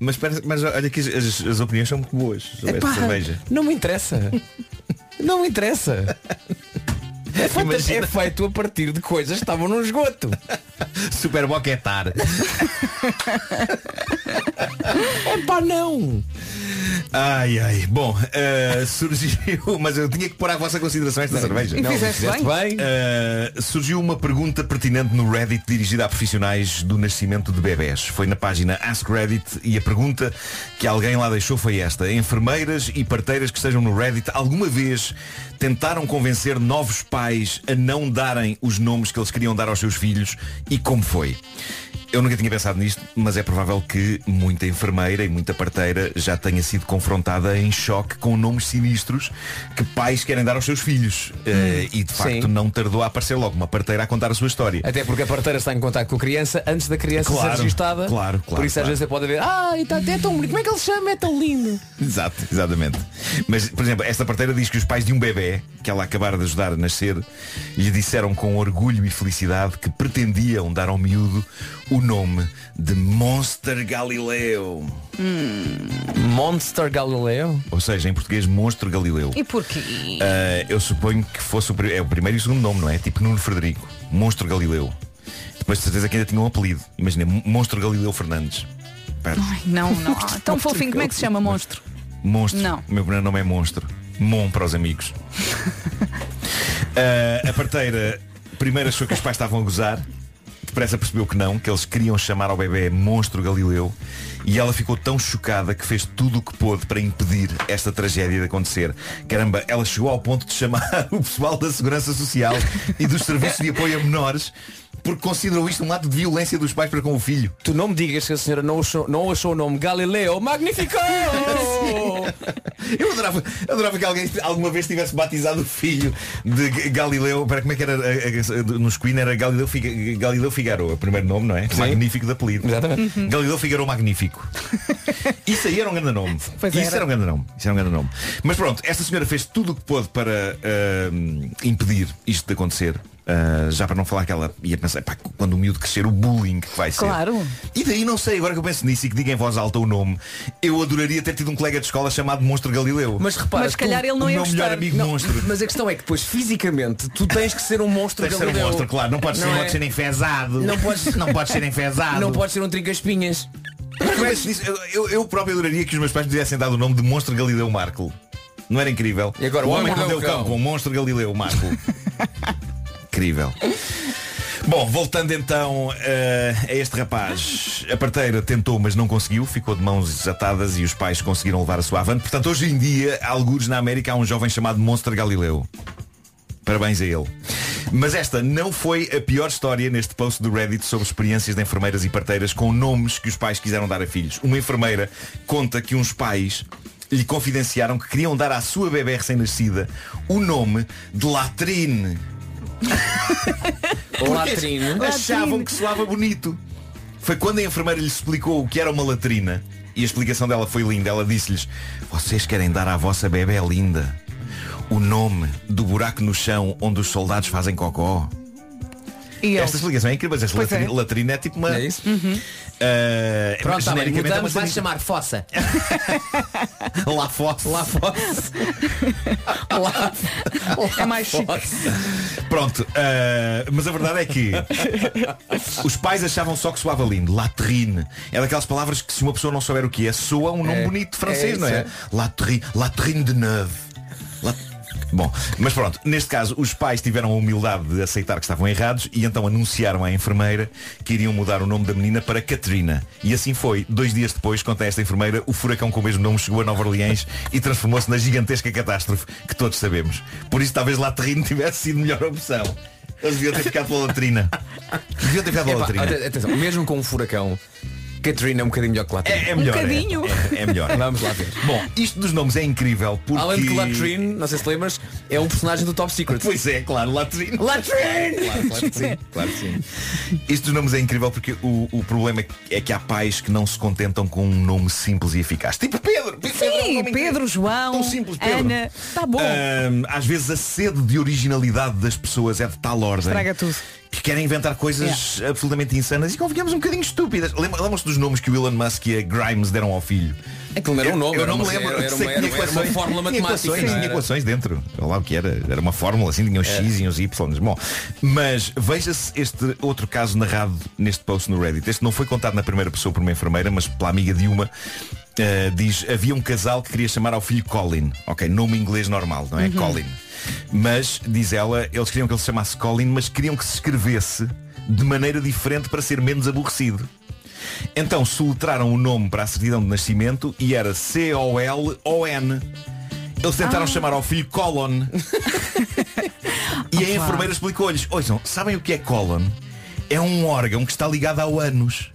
mas, parece- mas olha que as, as opiniões são muito boas sobre esta Epá, cerveja. Não me interessa. Não me interessa. É feito, Imagina. é feito a partir de coisas que estavam no esgoto. Super boquetar. É pá, não. Ai ai. Bom, uh, surgiu. Mas eu tinha que pôr à vossa consideração esta cerveja. Fizeste fizeste bem. bem. Uh, surgiu uma pergunta pertinente no Reddit dirigida a profissionais do nascimento de bebés. Foi na página Ask Reddit e a pergunta que alguém lá deixou foi esta. Enfermeiras e parteiras que estejam no Reddit alguma vez tentaram convencer novos pais a não darem os nomes que eles queriam dar aos seus filhos e como foi? Eu nunca tinha pensado nisto, mas é provável que muita enfermeira e muita parteira já tenha sido confrontada em choque com nomes sinistros que pais querem dar aos seus filhos. Eh, e de facto sim. não tardou a aparecer logo uma parteira a contar a sua história. Até porque a parteira está em contato com a criança antes da criança Claro, ser registada. claro, claro, Por isso às claro. vezes você pode ver, ah, e tá, é tão bonito, como é que ele se chama? É tão lindo. Exato, exatamente. Mas, por exemplo, esta parteira diz que os pais de um bebê que ela acabara de ajudar a nascer lhe disseram com orgulho e felicidade que pretendiam dar ao miúdo o nome de Monster Galileu. Monster Galileu? Ou seja, em português, Monstro Galileu. E porquê? Ah, eu suponho que fosse o, é o primeiro e o segundo nome, não é? Tipo Nuno Frederico. Monstro Galileu. Depois de certeza que ainda tinha um apelido. Imagina, Monstro Galileu Fernandes. Ai, não, não. Tão fofinho, como é que se chama monstro? Monstro. Não. O meu primeiro nome é Monstro. Mon para os amigos. Ah, a parteira primeiro achou que os pais estavam a gozar. Depressa percebeu que não, que eles queriam chamar ao bebê Monstro Galileu. E ela ficou tão chocada que fez tudo o que pôde para impedir esta tragédia de acontecer. Caramba, ela chegou ao ponto de chamar o pessoal da Segurança Social e dos Serviços de Apoio a Menores porque considerou isto um ato de violência dos pais para com o filho. Tu não me digas que a senhora não achou, não achou o nome Galileu Magnifico! Eu adorava, adorava que alguém alguma vez tivesse batizado o filho de Galileu. Para como é que era nos Queen era Galileu, Figa, Galileu Figaro, o primeiro nome, não é? Sim. Magnífico de apelido. Exatamente. Galileu Figaro Magnífico. Isso aí era um grande nome. Pois Isso era. era um grande nome. Isso era um grande nome. Mas pronto, esta senhora fez tudo o que pôde para ah, impedir isto de acontecer. Ah, já para não falar que ela ia pensar, pá, quando o miúdo crescer, o bullying que vai ser. Claro. E daí não sei, agora que eu penso nisso e que diga em voz alta o nome, eu adoraria ter tido um colega de escola chamado Monstro Galileu. Mas repara, Mas se calhar tu- ele não o ia meu melhor amigo Não, monstro. Mas a questão é que depois fisicamente tu tens que ser um monstro Deve ser um Galileu. monstro, claro. Não pode ser, Não não é? pode ser enfesado. Não podes- não pode ser enfesado. Não pode ser um trinca-espinhas. Eu penso nisso, eu, eu, próprio adoraria que os meus pais me tivessem dado o nome de Monstro Galileu Marco. Não era incrível? E agora, o o homem homem que que deu o cão cão. com o monstro Galileu, Marco. incrível. Bom, voltando então eh, a este rapaz. A parteira tentou, mas não conseguiu, ficou de mãos desatadas e os pais conseguiram levar a sua avante. Portanto, hoje em dia, alguns na América, há um jovem chamado Monster Galileu. Parabéns a ele. Mas esta não foi a pior história neste post do Reddit sobre experiências de enfermeiras e parteiras com nomes que os pais quiseram dar a filhos. Uma enfermeira conta que uns pais lhe confidenciaram que queriam dar à sua bebê recém-nascida o nome de Latrine. Achavam que soava bonito. Foi quando a enfermeira lhe explicou o que era uma latrina e a explicação dela foi linda. Ela disse-lhes, vocês querem dar à vossa bebê linda o nome do buraco no chão onde os soldados fazem cocó. E Esta explicação é incrível, mas esta latrina, é. latrina é tipo uma. É isso? Uh, Pronto, tá bem, genericamente é uma mudamos, vai chamar fossa. Lá fosse. Lá fossa. Lá, É mais chique. Pronto, uh, mas a verdade é que os pais achavam só que soava lindo. Latrine. É daquelas palavras que se uma pessoa não souber o que é, soa um nome É. bonito de francês, É não é? isso, Latrine, latrine de neuve. La- Bom, mas pronto, neste caso os pais tiveram a humildade de aceitar que estavam errados e então anunciaram à enfermeira que iriam mudar o nome da menina para Caterina. E assim foi. Dois dias depois, conta esta enfermeira, o furacão com o mesmo nome chegou a Nova Orleans e transformou-se na gigantesca catástrofe que todos sabemos. Por isso talvez Latrine tivesse sido melhor opção. Eles deviam ter ficado pela latrina. Deviam ter ficado pela latrina. ate- atenção, mesmo com um furacão, Katrina é um bocadinho melhor que Latrine. É, é melhor. é. bocadinho. É, é melhor. Vamos lá ver. Bom, isto dos nomes é incrível porque. Além de que Latrine, não sei se lembras, é um personagem do Top Secret. Pois é, claro, Latrine. Latrine! Claro, claro que sim, claro que sim. Isto dos nomes é incrível porque o, o problema é que- há pais que não se contentam com um nome simples e eficaz. Tipo Pedro. Pedro é um Sim, Pedro, João, Tão simples, Pedro. Ana. Tá bom. Ahm, às vezes a sede de originalidade das pessoas é de tal ordem Estraga tudo. Que querem inventar coisas absolutamente insanas e convenhamos um bocadinho estúpidas. Lembra- Lembram-se dos nomes que o Elon Musk e a Grimes deram ao filho? Aquilo não era um nome, eu era não me uma- lembro. era- uma- era equações- fórmula tinha matemática, equações, tinha equações dentro. Olha lá o que era. Era uma fórmula assim, tinha os X e os Y. Bom, mas veja-se este outro caso narrado neste post no Reddit. Este não foi contado na primeira pessoa por uma enfermeira, mas pela amiga de uma. Uh, diz, havia um casal que queria chamar ao filho Colin. Ok, nome inglês normal, não é? Colin. Mas, diz ela, eles queriam que ele se chamasse Colin, mas queriam que se escrevesse de maneira diferente para ser menos aborrecido. Então soletraram o nome para a certidão de nascimento e era C-O-L-O-N. Eles tentaram chamar ao filho Colon. e a enfermeira explicou-lhes, ouçam, sabem o que é colon? É um órgão que está ligado ao ânus.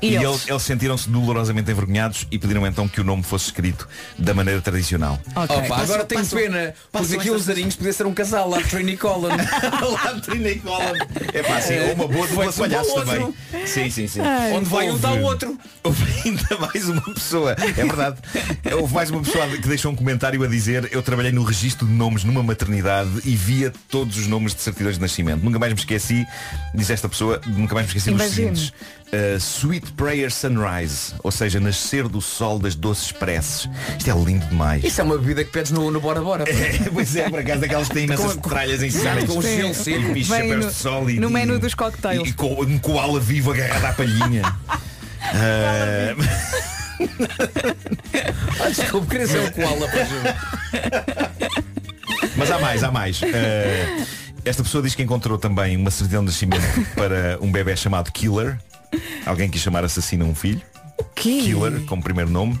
E E, eles? eles, sentiram-se dolorosamente envergonhados e pediram então que o nome fosse escrito da maneira tradicional. Ok. Opa, agora tenho pena, porque aqui os arinhos podia ser um casal, Latrine e Colin. Latrina e Colin. É pá, sim, ou uma boa dupla de Vai-se um palhaços para o também. Sim, sim, sim. Onde vai um está o outro. Houve ainda mais uma pessoa, é verdade. Houve mais uma pessoa que deixou um comentário a dizer eu trabalhei no registro de nomes numa maternidade e via todos os nomes de certidões de nascimento. Nunca mais me esqueci, diz esta pessoa, nunca mais me esqueci dos seguintes. Uh, Sweet Prayer Sunrise, ou seja, nascer do sol das doces preces. Isto é lindo demais. Isso é uma bebida que pedes no, no Bora Bora. É, pois é, por acaso daquelas que têm imensas tralhas em cima. com Sim. gelo seco. E chapéus no- de sol e no e- menu dos cocktails. E, com um koala vivo agarrado à palhinha. Ah, Ah, desculpe, queria ser um koala para mas há mais, há mais. Ah, esta pessoa diz que encontrou também uma certidão de nascimento para um bebê chamado Killer. Alguém quis chamar assassino a um filho. Killer, como primeiro nome.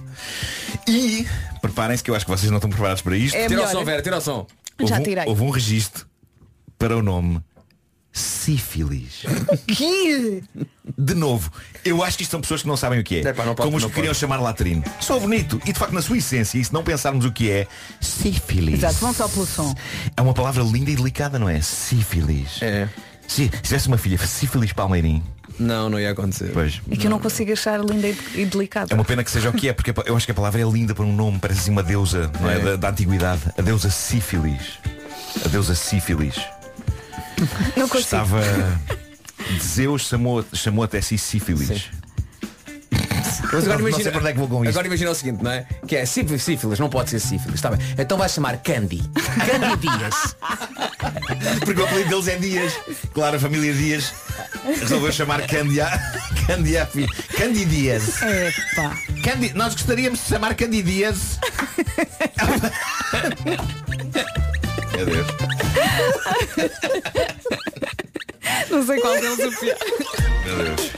E, preparem-se que eu acho que vocês não estão preparados para isto. É Tira o som, Vera, tira o som. Houve Já um- tirei. houve um registro para o nome sífilis. Que? De novo, eu acho que isto são pessoas que não sabem o que é. Epá, não pode- como os não que queriam pode. chamar latrino. Sou bonito. E de facto, na sua essência, e se não pensarmos o que é, sífilis. Exato, vão só pelo som. É uma palavra linda e delicada, não é? Sífilis. É. Se, se tivesse uma filha, sífilis Palmeirim. Não, não ia acontecer. Pois. E que eu não consigo achar linda e e delicada. É uma pena que seja o que é, porque eu acho que a palavra é linda para um nome, parece assim uma deusa, não é? É. Da, da antiguidade. A deusa sífilis. A deusa sífilis. Não consigo. Estava. Zeus chamou, chamou até si sífilis. Sim. Mas agora Não imagina, onde é que vou. Agora imagina o seguinte, não é? Que é sífilis, sífilis, não pode ser sífilis, está bem. Então vai chamar Candy. Candy Dias. Porque o apelido deles é Dias. Claro, a família Dias resolveu chamar Candy a, Candy a filho. Candy Dias. Pá. Candi- nós gostaríamos de chamar Candidíase. Meu Deus. Não sei qual deles o pior. Meu Deus.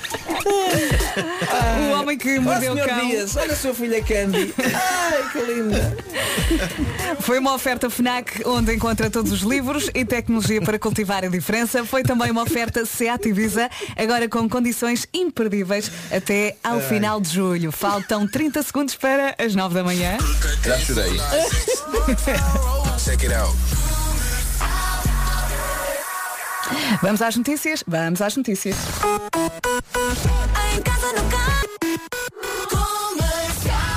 O homem que mordeu o cão. Dias, olha a sua filha Candy. Ai, que linda. Foi uma oferta FNAC onde encontra todos os livros e tecnologia para cultivar a diferença. Foi também uma oferta SEAT Ibiza, agora com condições imperdíveis até ao Ai. final de julho. Faltam 30 segundos para as 9 da manhã. Já chorei. Check it out. Vamos às notícias? Vamos às notícias.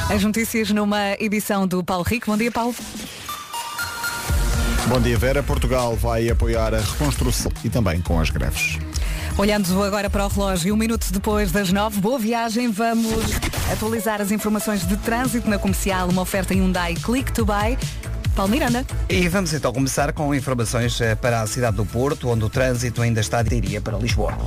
As notícias numa edição do Paulo Rico. Bom dia, Paulo. Bom dia, Vera. Portugal vai apoiar a reconstrução e também com as greves. Olhando agora para o relógio, um minuto depois das nove, boa viagem. Vamos atualizar as informações de trânsito na comercial, uma oferta Hyundai Click to Buy. Paulo Miranda. E vamos então começar com informações eh, para a cidade do Porto, onde o trânsito ainda está de iria para Lisboa.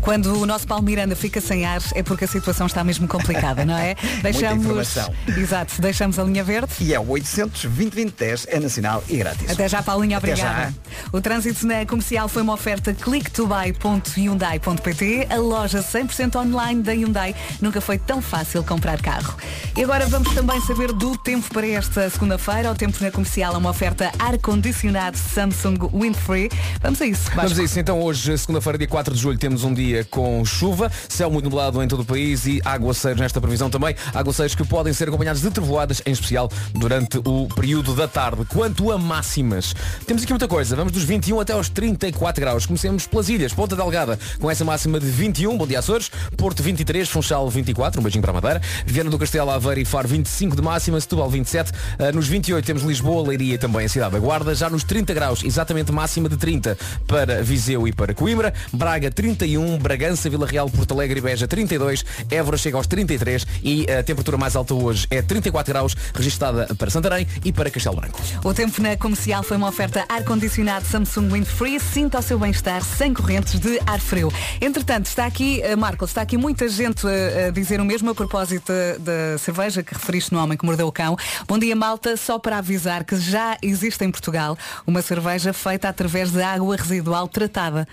Quando o nosso Paulo Miranda fica sem ar é porque a situação está mesmo complicada, não é? informação. Exato, deixamos a linha verde. E é o 800 2010 é nacional e grátis. Até já, Paulinho, Até obrigada. já. O trânsito na comercial foi uma oferta clicktobuy.hyundai.pt, a loja 100% online da Hyundai. Nunca foi tão fácil comprar carro. E agora vamos também saber do tempo para esta segunda-feira. O tempo na comercial é uma oferta ar-condicionado Samsung Windfree. Vamos a isso. Vasco. Vamos a isso. Então hoje, segunda-feira, dia 4 de julho, temos um dia com chuva, céu muito nublado em todo o país e aguaceiros nesta previsão também. Aguaceiros que podem ser acompanhados de trovoadas, em especial durante o período da tarde. Quanto a máximas, temos aqui muita coisa. Vamos dos 21 até aos 34 graus. Comecemos pelas ilhas. Ponta Delgada, com essa máxima de 21. Bom dia, Açores. Porto 23, Funchal 24. Um beijinho para a Madeira. Viana do Castelo, Aveiro e Faro 25 de máxima. Setúbal 27. Ah, nos 28 temos Lisboa, Leiria e também a cidade da Guarda. Já nos 30 graus, exatamente máxima de 30 para Viseu e para Coimbra. Braga 31, Bragança, Vila Real, Porto Alegre e Beja 32. Évora chega aos 33 e a temperatura mais alta hoje é 34 graus, registada para Santarém e para Castelo Branco. O tempo na comercial foi uma oferta ar-condicionado Samsung Windfree. Sinta o seu bem-estar sem correntes de ar frio. Entretanto, está aqui, eh, Marcos, está aqui muita gente eh, a dizer o mesmo a propósito da, da cerveja que referiste no Homem que Mordeu o Cão. Bom dia, malta. Só para avisar que já existe em Portugal uma cerveja feita através de água residual tratada.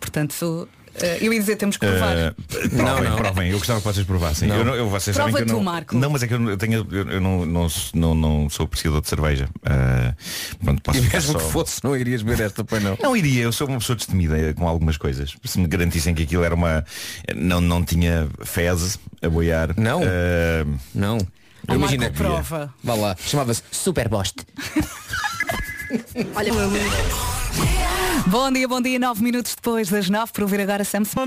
Portanto, eh, eu ia dizer, temos que provar. Eh, provem, provem. Eu gostava que vocês provassem. Não. Eu não- eu- vocês sabem Prova que eu tu, não, Marco. não, mas é que eu, não- eu tenho, eu, eu não, não, não, não sou apreciador de cerveja. Eh, pronto, posso E mesmo só- que fosse, não irias beber esta, pois não. Não iria, eu sou uma pessoa destemida com algumas coisas. Se me garantissem que aquilo era uma. Não, não tinha fezes a boiar. Não. Eh, não. Imagina. Marco, prova. Vá lá. Chamava-se Super Bost. Olha, Bom dia, bom dia. Nove minutos depois das nove, para ouvir agora Samson.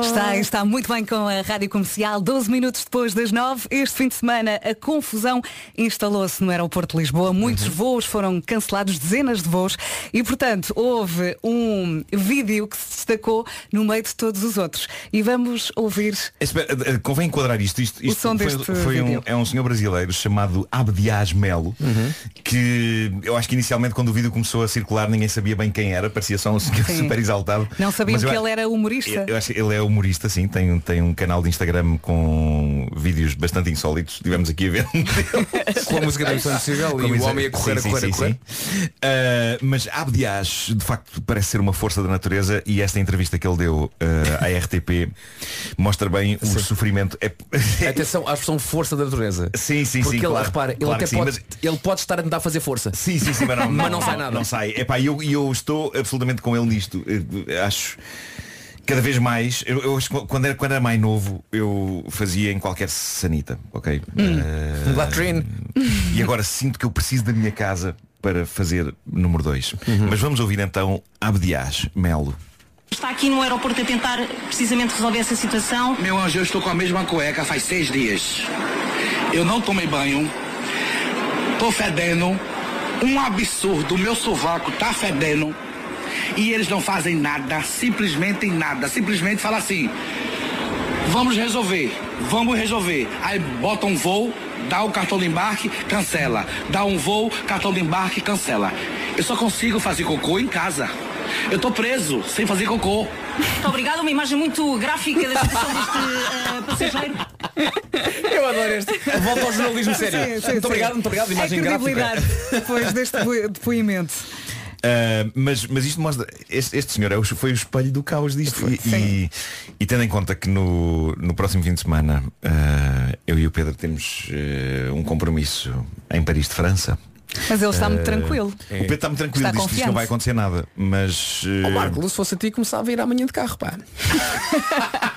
Está, está muito bem com a Rádio Comercial. 12 minutos depois das nove. Este fim de semana a confusão instalou-se no aeroporto de Lisboa. Muitos voos foram cancelados, dezenas de voos. E, portanto, houve um vídeo que se destacou no meio de todos os outros. E vamos ouvir Espera, eh, convém enquadrar isto. isto, isto som foi, deste foi um, é um senhor brasileiro chamado Abdias Melo, que eu acho que inicialmente quando o vídeo começou a circular ninguém sabia bem quem era, parecia só um senhor Sim. super exaltado. Não sabiam eu que a- ele era humorista. Eu, eu acho que ele é humorista, sim, tem, tem um canal de Instagram com vídeos bastante insólitos. Estivemos aqui a ver. Com a música da Missão Impossível e o homem a correr, a Sim, correr, sim, a correr. sim. Uh, mas Abdias, de facto, parece ser uma força da natureza e esta entrevista que ele deu uh, à RTP mostra bem o sofrimento. É... Atenção à expressão força da natureza. Sim, sim, Porque sim. ele, claro, repara, ele claro até que sim, pode, mas- ele pode estar a tentar fazer força. Sim, sim, sim, mas não, Mas não sai nada. Não sai. Epá, eu, eu estou absolutamente com ele nisto. Eu acho cada vez mais. Eu, eu acho que quando, era, quando era mais novo, eu fazia em qualquer sanita, ok? Hum. Eh, Latrine. E agora sinto que eu preciso da minha casa para fazer número 2. Uhum. Mas vamos ouvir então Abdias Melo. Está aqui no aeroporto a tentar precisamente resolver essa situação. Meu anjo, eu estou com a mesma cueca faz seis dias. Eu não tomei banho. Tô fedendo. Um absurdo. Meu sovaco tá fedendo. E eles não fazem nada. Simplesmente nada. Simplesmente fala assim. Vamos resolver. Vamos resolver. Aí bota um voo, dá o cartão de embarque, cancela. Dá um voo, cartão de embarque, cancela. Eu só consigo fazer cocô em casa. Eu tô preso sem fazer cocô. Muito obrigada, uma imagem muito gráfica da situação deste eh, passageiro. este. Volta ao jornalismo sério. Sim, sim, muito sim. obrigado, muito obrigado. Imagem é credibilidade gráfica. depois deste depo- depoimento. Uh, mas, mas isto mostra, este, este senhor é o- foi o espelho do caos disto e, e, e tendo em conta que no, no próximo fim de semana uh, eu e o Pedro temos uh, um compromisso em Paris de França. Mas ele está muito tranquilo. O Pedro está muito tranquilo, Está diz, diz que confiante. não vai acontecer nada. Mas uh, Ó Marco, se fosse a ti começava a ir amanhã de carro, pá.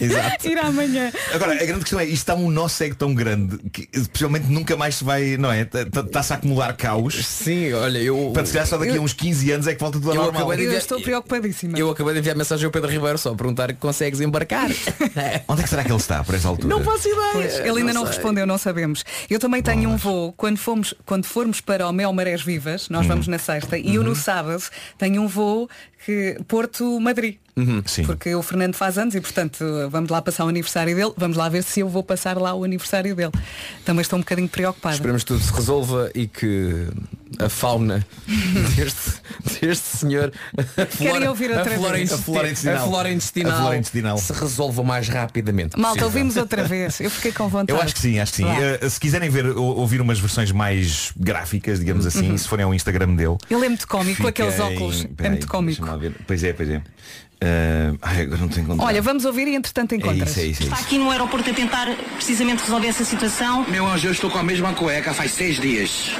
Exato. Ir amanhã. Agora, a grande questão é, isto está um nó cego tão grande que possivelmente nunca mais se vai, não é? Tá- tá- Está-se a acumular caos. Sim, olha, eu. Para se calhar só daqui a uns 15 anos é que volta tudo a Eu normal. acabei de Eu enviar- estou preocupadíssima. Eu acabei de enviar mensagem ao Pedro Ribeiro só a perguntar que consegues embarcar. Onde é que será que ele está por essa altura? Não faço ideia. Pois, ele ainda não, sei. respondeu, não sabemos. Eu também tenho um voo, quando, fomos, quando formos para o Mel Marés Vivas, nós vamos na sexta, e eu no sábado tenho um voo que Porto-Madrid. Sim. Porque o Fernando faz anos e, portanto, vamos lá passar o aniversário dele. Vamos lá ver se eu vou passar lá o aniversário dele. Também estou um bocadinho preocupada. Esperemos que tudo se resolva e que a fauna deste, deste senhor a flora, ouvir outra a flora, vez? A flora intestinal. a flora intestinal A flora intestinal. se resolva mais rapidamente. Malta, possível. ouvimos outra vez. Eu fiquei com vontade. Eu acho que sim, acho que sim. Eh, se quiserem ver ou- ouvir umas versões mais gráficas, digamos assim, Uhum. se forem ao Instagram dele. Ele é muito cómico, com aqueles óculos. É Peraí, muito cómico. Pois é, pois é. Eh, ai, agora não tenho encontrado. Olha, vamos ouvir e entretanto é encontras. isso, é isso, é Está isso. aqui no aeroporto a tentar precisamente resolver essa situação. Meu anjo, eu estou com a mesma cueca faz seis dias.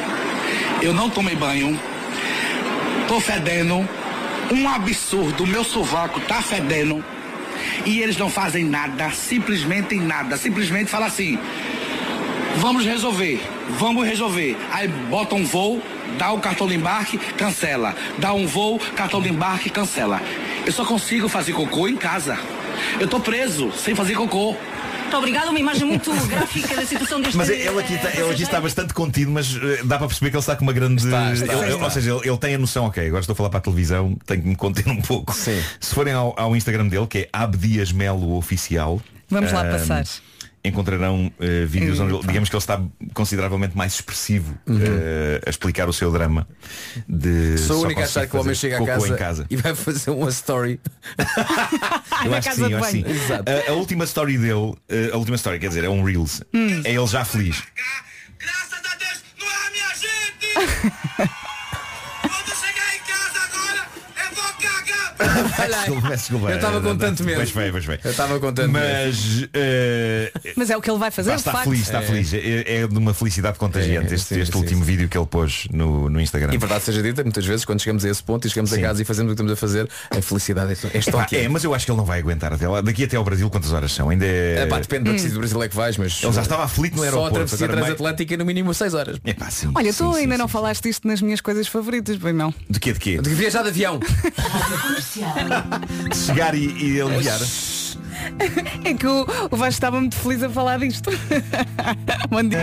Eu não tomei banho. Tô fedendo. Um absurdo. Meu sovaco tá fedendo. E eles não fazem nada. Simplesmente nada. Simplesmente fala assim. Vamos resolver. Vamos resolver. Aí bota um voo, dá o cartão de embarque, cancela. Dá um voo, cartão de embarque, cancela. Eu só consigo fazer cocô em casa. Eu tô preso sem fazer cocô. Muito obrigada, uma imagem muito gráfica da situação deste Mas ele aqui, está, ele aqui está bastante contido, mas eh, dá para perceber que ele está com uma grande. Está, está, ele- ele- está. Ou seja, ele, ele tem a noção, ok, agora estou a falar para a televisão, tenho que me conter um pouco. Sim. Se forem ao, ao Instagram dele, que é Abdias Melo Oficial. Vamos lá ahm, passar. Encontrarão eh, vídeos onde ele- digamos que ele está consideravelmente mais expressivo eh, a explicar o seu drama de Sou o único a achar que o homem chega a casa, em casa. e vai fazer uma story. Eu acho que sim, eu acho que sim. A, a última story dele, eh, a última story, quer dizer, é um Reels. Hum. É ele já feliz. Graças a Deus, não é a minha gente! Desculpa, desculpa. Eu estava com tanto medo. Pois foi, pois foi. Eu estava com tanto medo. Mas eh, Mas é o que ele vai fazer, pá, está facto. feliz, está feliz. É, é de uma felicidade contagiante É, este, sim, este sim, último sim. vídeo que ele pôs no, no Instagram. E verdade seja dita, muitas vezes quando chegamos a esse ponto e chegamos Sim. a casa e fazemos o que estamos a fazer, a felicidade é, é Epá, estoque. é, mas eu acho que ele não vai aguentar até lá. Daqui até ao Brasil quantas horas são? Ainda é. É, pá, depende da do Brasil é que vais, mas Ele já estava aflito no só a aeroporto. travessia transatlântica no mínimo 6 horas. É pá, sim. Olha, sim, tu sim, ainda sim, não sim. falaste isto nas minhas coisas favoritas, bem não. De quê, de quê? De viajar de avião. De chegar e, e aliviar. É que o, o Vasco estava muito feliz a falar disto. Bom dia.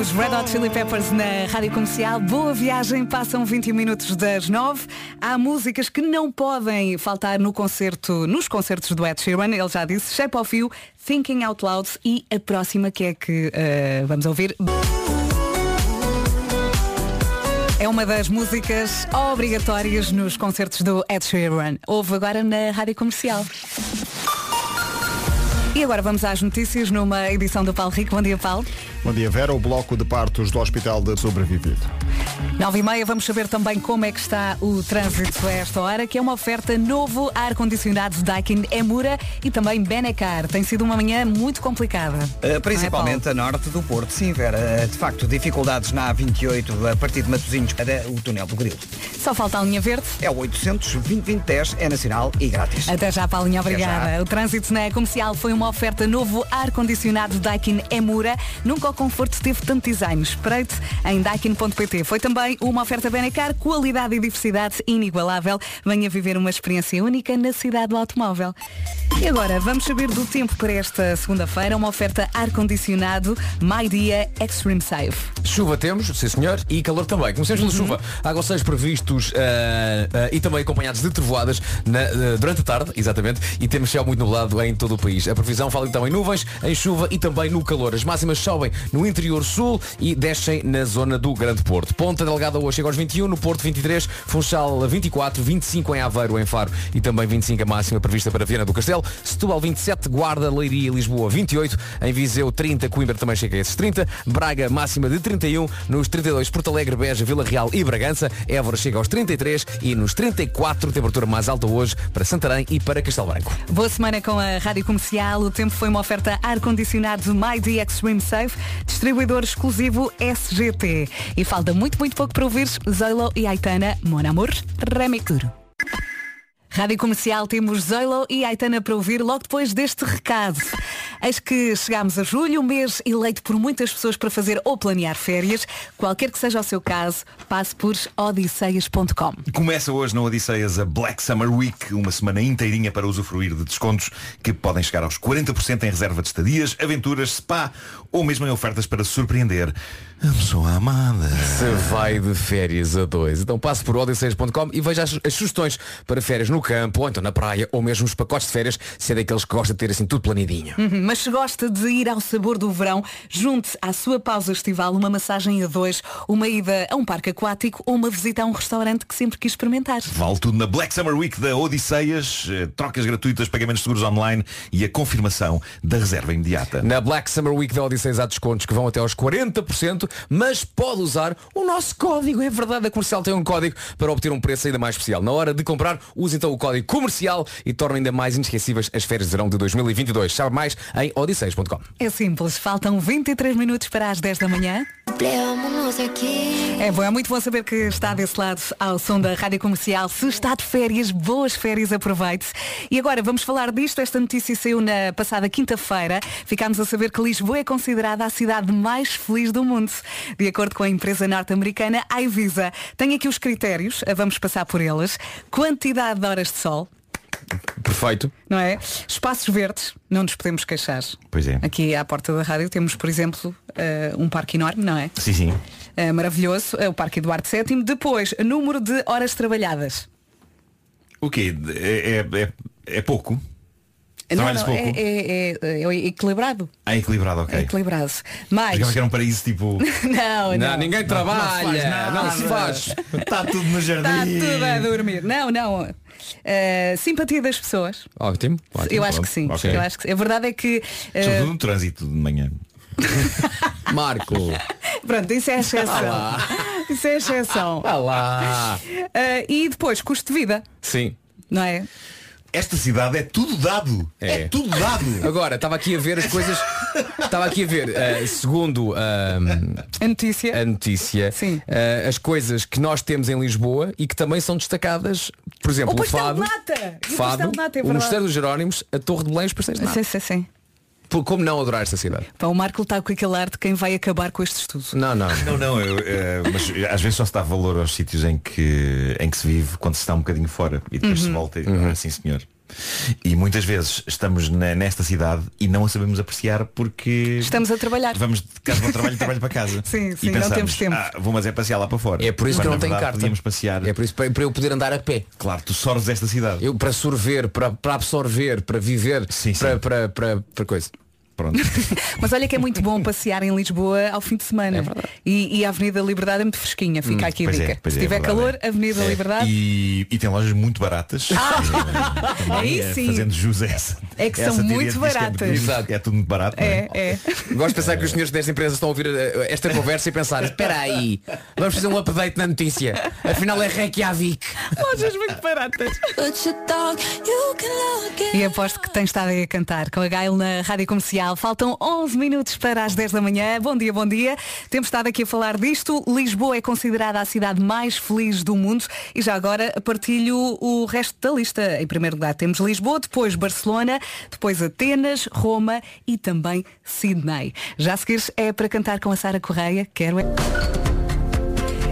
Os Red Hot Chili Peppers na Rádio Comercial. Boa viagem, passam 20 minutos das 9. Há músicas que não podem faltar no concerto, nos concertos do Ed Sheeran. Ele já disse Shape of You, Thinking Out Loud e a próxima que é que eh, vamos ouvir. É uma das músicas obrigatórias nos concertos do Ed Sheeran. Houve agora na Rádio Comercial. E agora vamos às notícias numa edição do Paulo Rico. Bom dia, Paulo. Bom dia, Vera. O bloco de partos do Hospital de Sobrevivido. Nove e meia, vamos saber também como é que está o trânsito a esta hora, que é uma oferta novo ar-condicionado Daikin Emura e também Benecar. Tem sido uma manhã muito complicada. Uh, principalmente a norte do Porto. Sim, Vera, uh, de facto, dificuldades na A28 a partir de Matosinhos para o túnel do Grilo. Só falta a linha verde. É o 800 2010 é nacional e grátis. Até já, Paulinho, Até obrigada. já. O trânsito na comercial foi uma oferta novo ar-condicionado Daikin Emura. Nunca conforto teve tanto design. Espreite em daikin.pt. Foi também uma oferta Benecar, qualidade e diversidade inigualável. Venha viver uma experiência única na cidade do automóvel. E agora, vamos saber do tempo para esta segunda-feira. Uma oferta ar-condicionado My Dia Extreme Safe. Chuva temos, sim senhor, e calor também. Comecemos pela chuva. Aguaceiros previstos ah, ah, e também acompanhados de trovoadas na- ah, durante a tarde, exatamente, e temos céu muito nublado em todo o país. A previsão fala então em nuvens, em chuva e também no calor. As máximas sobem no interior sul e descem na zona do Grande Porto. Ponta Delgada hoje chega aos 21, no Porto 23, Funchal 24, 25 em Aveiro, em Faro e também 25 a máxima prevista para Viana do Castelo. Setúbal 27, Guarda, Leiria e Lisboa 28, em Viseu 30, Coimbra também chega a esses 30, Braga máxima de 31, nos 32 Porto Alegre, Beja, Vila Real e Bragança, Évora chega aos 33 e nos 34 temperatura mais alta hoje para Santarém e para Castelo Branco. Boa semana com a Rádio Comercial. O tempo foi uma oferta ar-condicionado MyD Extreme Safe, distribuidor exclusivo SGT. E falta muito, muito pouco para ouvir Zoilo e Aitana, Mon Amour, Remicuro. Rádio Comercial temos Zoilo e Aitana para ouvir logo depois deste recado. Eis que chegámos a julho, um mês eleito por muitas pessoas para fazer ou planear férias. Qualquer que seja o seu caso, passe por odisseias.com. Começa hoje na Odisseias a Black Summer Week, uma semana inteirinha para usufruir de descontos que podem chegar aos 40% em reserva de estadias, aventuras, spa ou mesmo em ofertas para surpreender a pessoa amada. Se vai de férias a dois. Então passe por odisseias.com e veja as, as sugestões para férias no campo, ou então na praia, ou mesmo os pacotes de férias, se é daqueles que gosta de ter assim tudo planidinho. Uhum, Mas se gosta de ir ao sabor do verão, junte à sua pausa estival uma massagem a dois, uma ida a um parque aquático ou uma visita a um restaurante que sempre quis experimentar. Vale tudo na Black Summer Week da Odisseias, eh, trocas gratuitas, pagamentos seguros online e a confirmação da reserva imediata. Na Black Summer Week da Odisseias há descontos que vão até aos 40%, mas pode usar o nosso código. É verdade, a comercial tem um código para obter um preço ainda mais especial. Na hora de comprar, use então o código comercial e torne ainda mais inesquecíveis as férias de verão de 2022. Sabe mais em odisseias.com. É simples, faltam 23 minutos para as 10 da manhã. É bom, é muito bom saber que está desse lado ao som da Rádio Comercial. Se está de férias, boas férias, aproveite-se. E agora vamos falar disto. Esta notícia saiu na passada quinta-feira. Ficámos a saber que Lisboa é considerada a cidade mais feliz do mundo. De acordo com a empresa norte-americana iVisa. Tem aqui os critérios, vamos passar por eles. Quantidade de horas de sol, Perfeito. não é? Espaços verdes, não nos podemos queixar. Pois é. Aqui à porta da rádio temos, por exemplo, eh, um parque enorme, não é? Sim, sim. Eh, maravilhoso, é o Parque Eduardo VII. Depois, número de horas trabalhadas. O quê? É, é, é, é pouco? Não, não, pouco? é, é- é- é equilibrado. Ah, equilibrado, ok. É equilibrado. Digamos que era um paraíso tipo. não, não. Não, ninguém trabalha, não se faz. Está tudo no jardim. Está tudo a dormir. Não, não. Eh, simpatia das pessoas. Ótimo. ótimo. Eu acho que sim. Ok. Eu acho que sim. A verdade é que. eh, Sobretudo no trânsito de manhã. Marco. Pronto, isso é exceção. Isso é exceção. Eh, e depois, custo de vida, Sim. não é? Esta cidade é tudo dado. É, tudo dado. Agora, estava aqui a ver as coisas. Estava aqui a ver, eh, segundo ahm, A notícia. a notícia, eh, as coisas que nós temos em Lisboa e que também são destacadas, por exemplo, O o, Fado, o Fado de nata, é o. Mosteiro dos Jerónimos, a Torre de Belém e os pastéis de nata. Sim, sim, sim. Como não adorar esta cidade? Pá, o Marco está com aquele ar de quem vai acabar com este estudo. Não, não. Não, não, eu, eh, mas às vezes só se dá valor aos sítios em que, em que se vive quando se está um bocadinho fora e depois se Uhum. volta e ah, sim senhor. E muitas vezes estamos na- nesta cidade e não a sabemos apreciar porque Estamos a trabalhar. vamos de casa para o trabalho e trabalho para casa. Sim, sim, e não pensamos, temos tempo. Ah, vou mas é passear lá para fora. É por isso que Quando, não tenho carta. Podíamos passear. É por isso para, para eu poder andar a pé. Claro, tu sorves esta cidade. Eu para sorver, para, para absorver, para viver, Para, para, para, para coisa. Pronto. Mas olha que é muito bom passear em Lisboa ao fim de semana. e, e a Avenida Liberdade é muito fresquinha. Fica Hum, aqui a é, dica. pois Se é, é tiver verdade, calor, é. Avenida É, Liberdade. E, e tem lojas muito baratas. Também, Aí sim. Fazendo jus a essa. É que essa são muito é baratas. É tudo muito barato. não É, é. Gosto de pensar que os senhores desta empresa estão a ouvir eh, esta conversa e pensar, espera aí, vamos fazer um update na notícia. Afinal é Reykjavik. Lojas muito baratas. E aposto que tens estado aí a cantar com a Gail na Rádio Comercial. Faltam 11 minutos para as 10 da manhã. Bom dia, bom dia. Temos estado aqui a falar disto. Lisboa é considerada a cidade mais feliz do mundo. E já agora partilho o resto da lista. Em primeiro lugar temos Lisboa, depois Barcelona, depois Atenas, Roma e também Sydney. Já a seguir é para cantar com a Sara Correia. Quero é...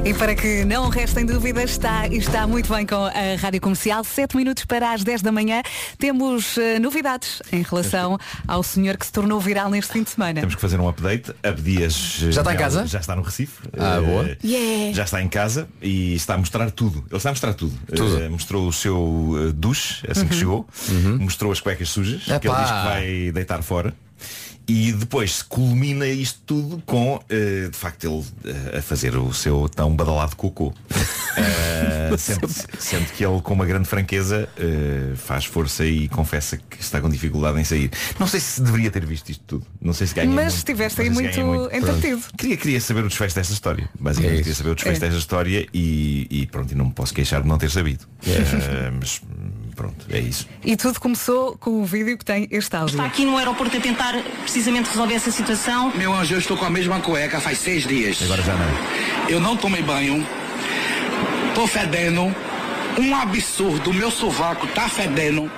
E para que não restem dúvidas, está, está muito bem com a Rádio Comercial. Sete minutos para as 10 da manhã. Temos eh, novidades em relação ao senhor que se tornou viral neste fim de semana. Temos que fazer um update. Abdias Já está em casa? Já está no Recife. Ah, Eh, boa. Yeah. Já está em casa e está a mostrar tudo. Ele está a mostrar tudo. Tudo. Eh, mostrou o seu eh, duche assim que Uhum. chegou. Mostrou as cuecas sujas, que ele Epá. diz que vai deitar fora. E depois se culmina isto tudo com, eh, de facto, ele eh, a fazer o seu tão badalado cocô. Eh, sendo, sendo que ele, com uma grande franqueza, faz força e confessa que está com dificuldade em sair. Não sei se deveria ter visto isto tudo. Não sei se ganha Mas muito. estiveste aí ganha muito entretido. Queria, queria saber o desfecho desta história. Basicamente, É queria saber o desfecho É. desta história e, e pronto, e não me posso queixar de não ter sabido. Eh, mas pronto, é isso. E tudo começou com o vídeo que tem este áudio. Está aqui no aeroporto a tentar precisamente resolver essa situação. Meu anjo, eu estou com a mesma cueca faz seis dias. Agora já não. Eu não tomei banho. Tô fedendo. Um absurdo. Meu sovaco tá fedendo.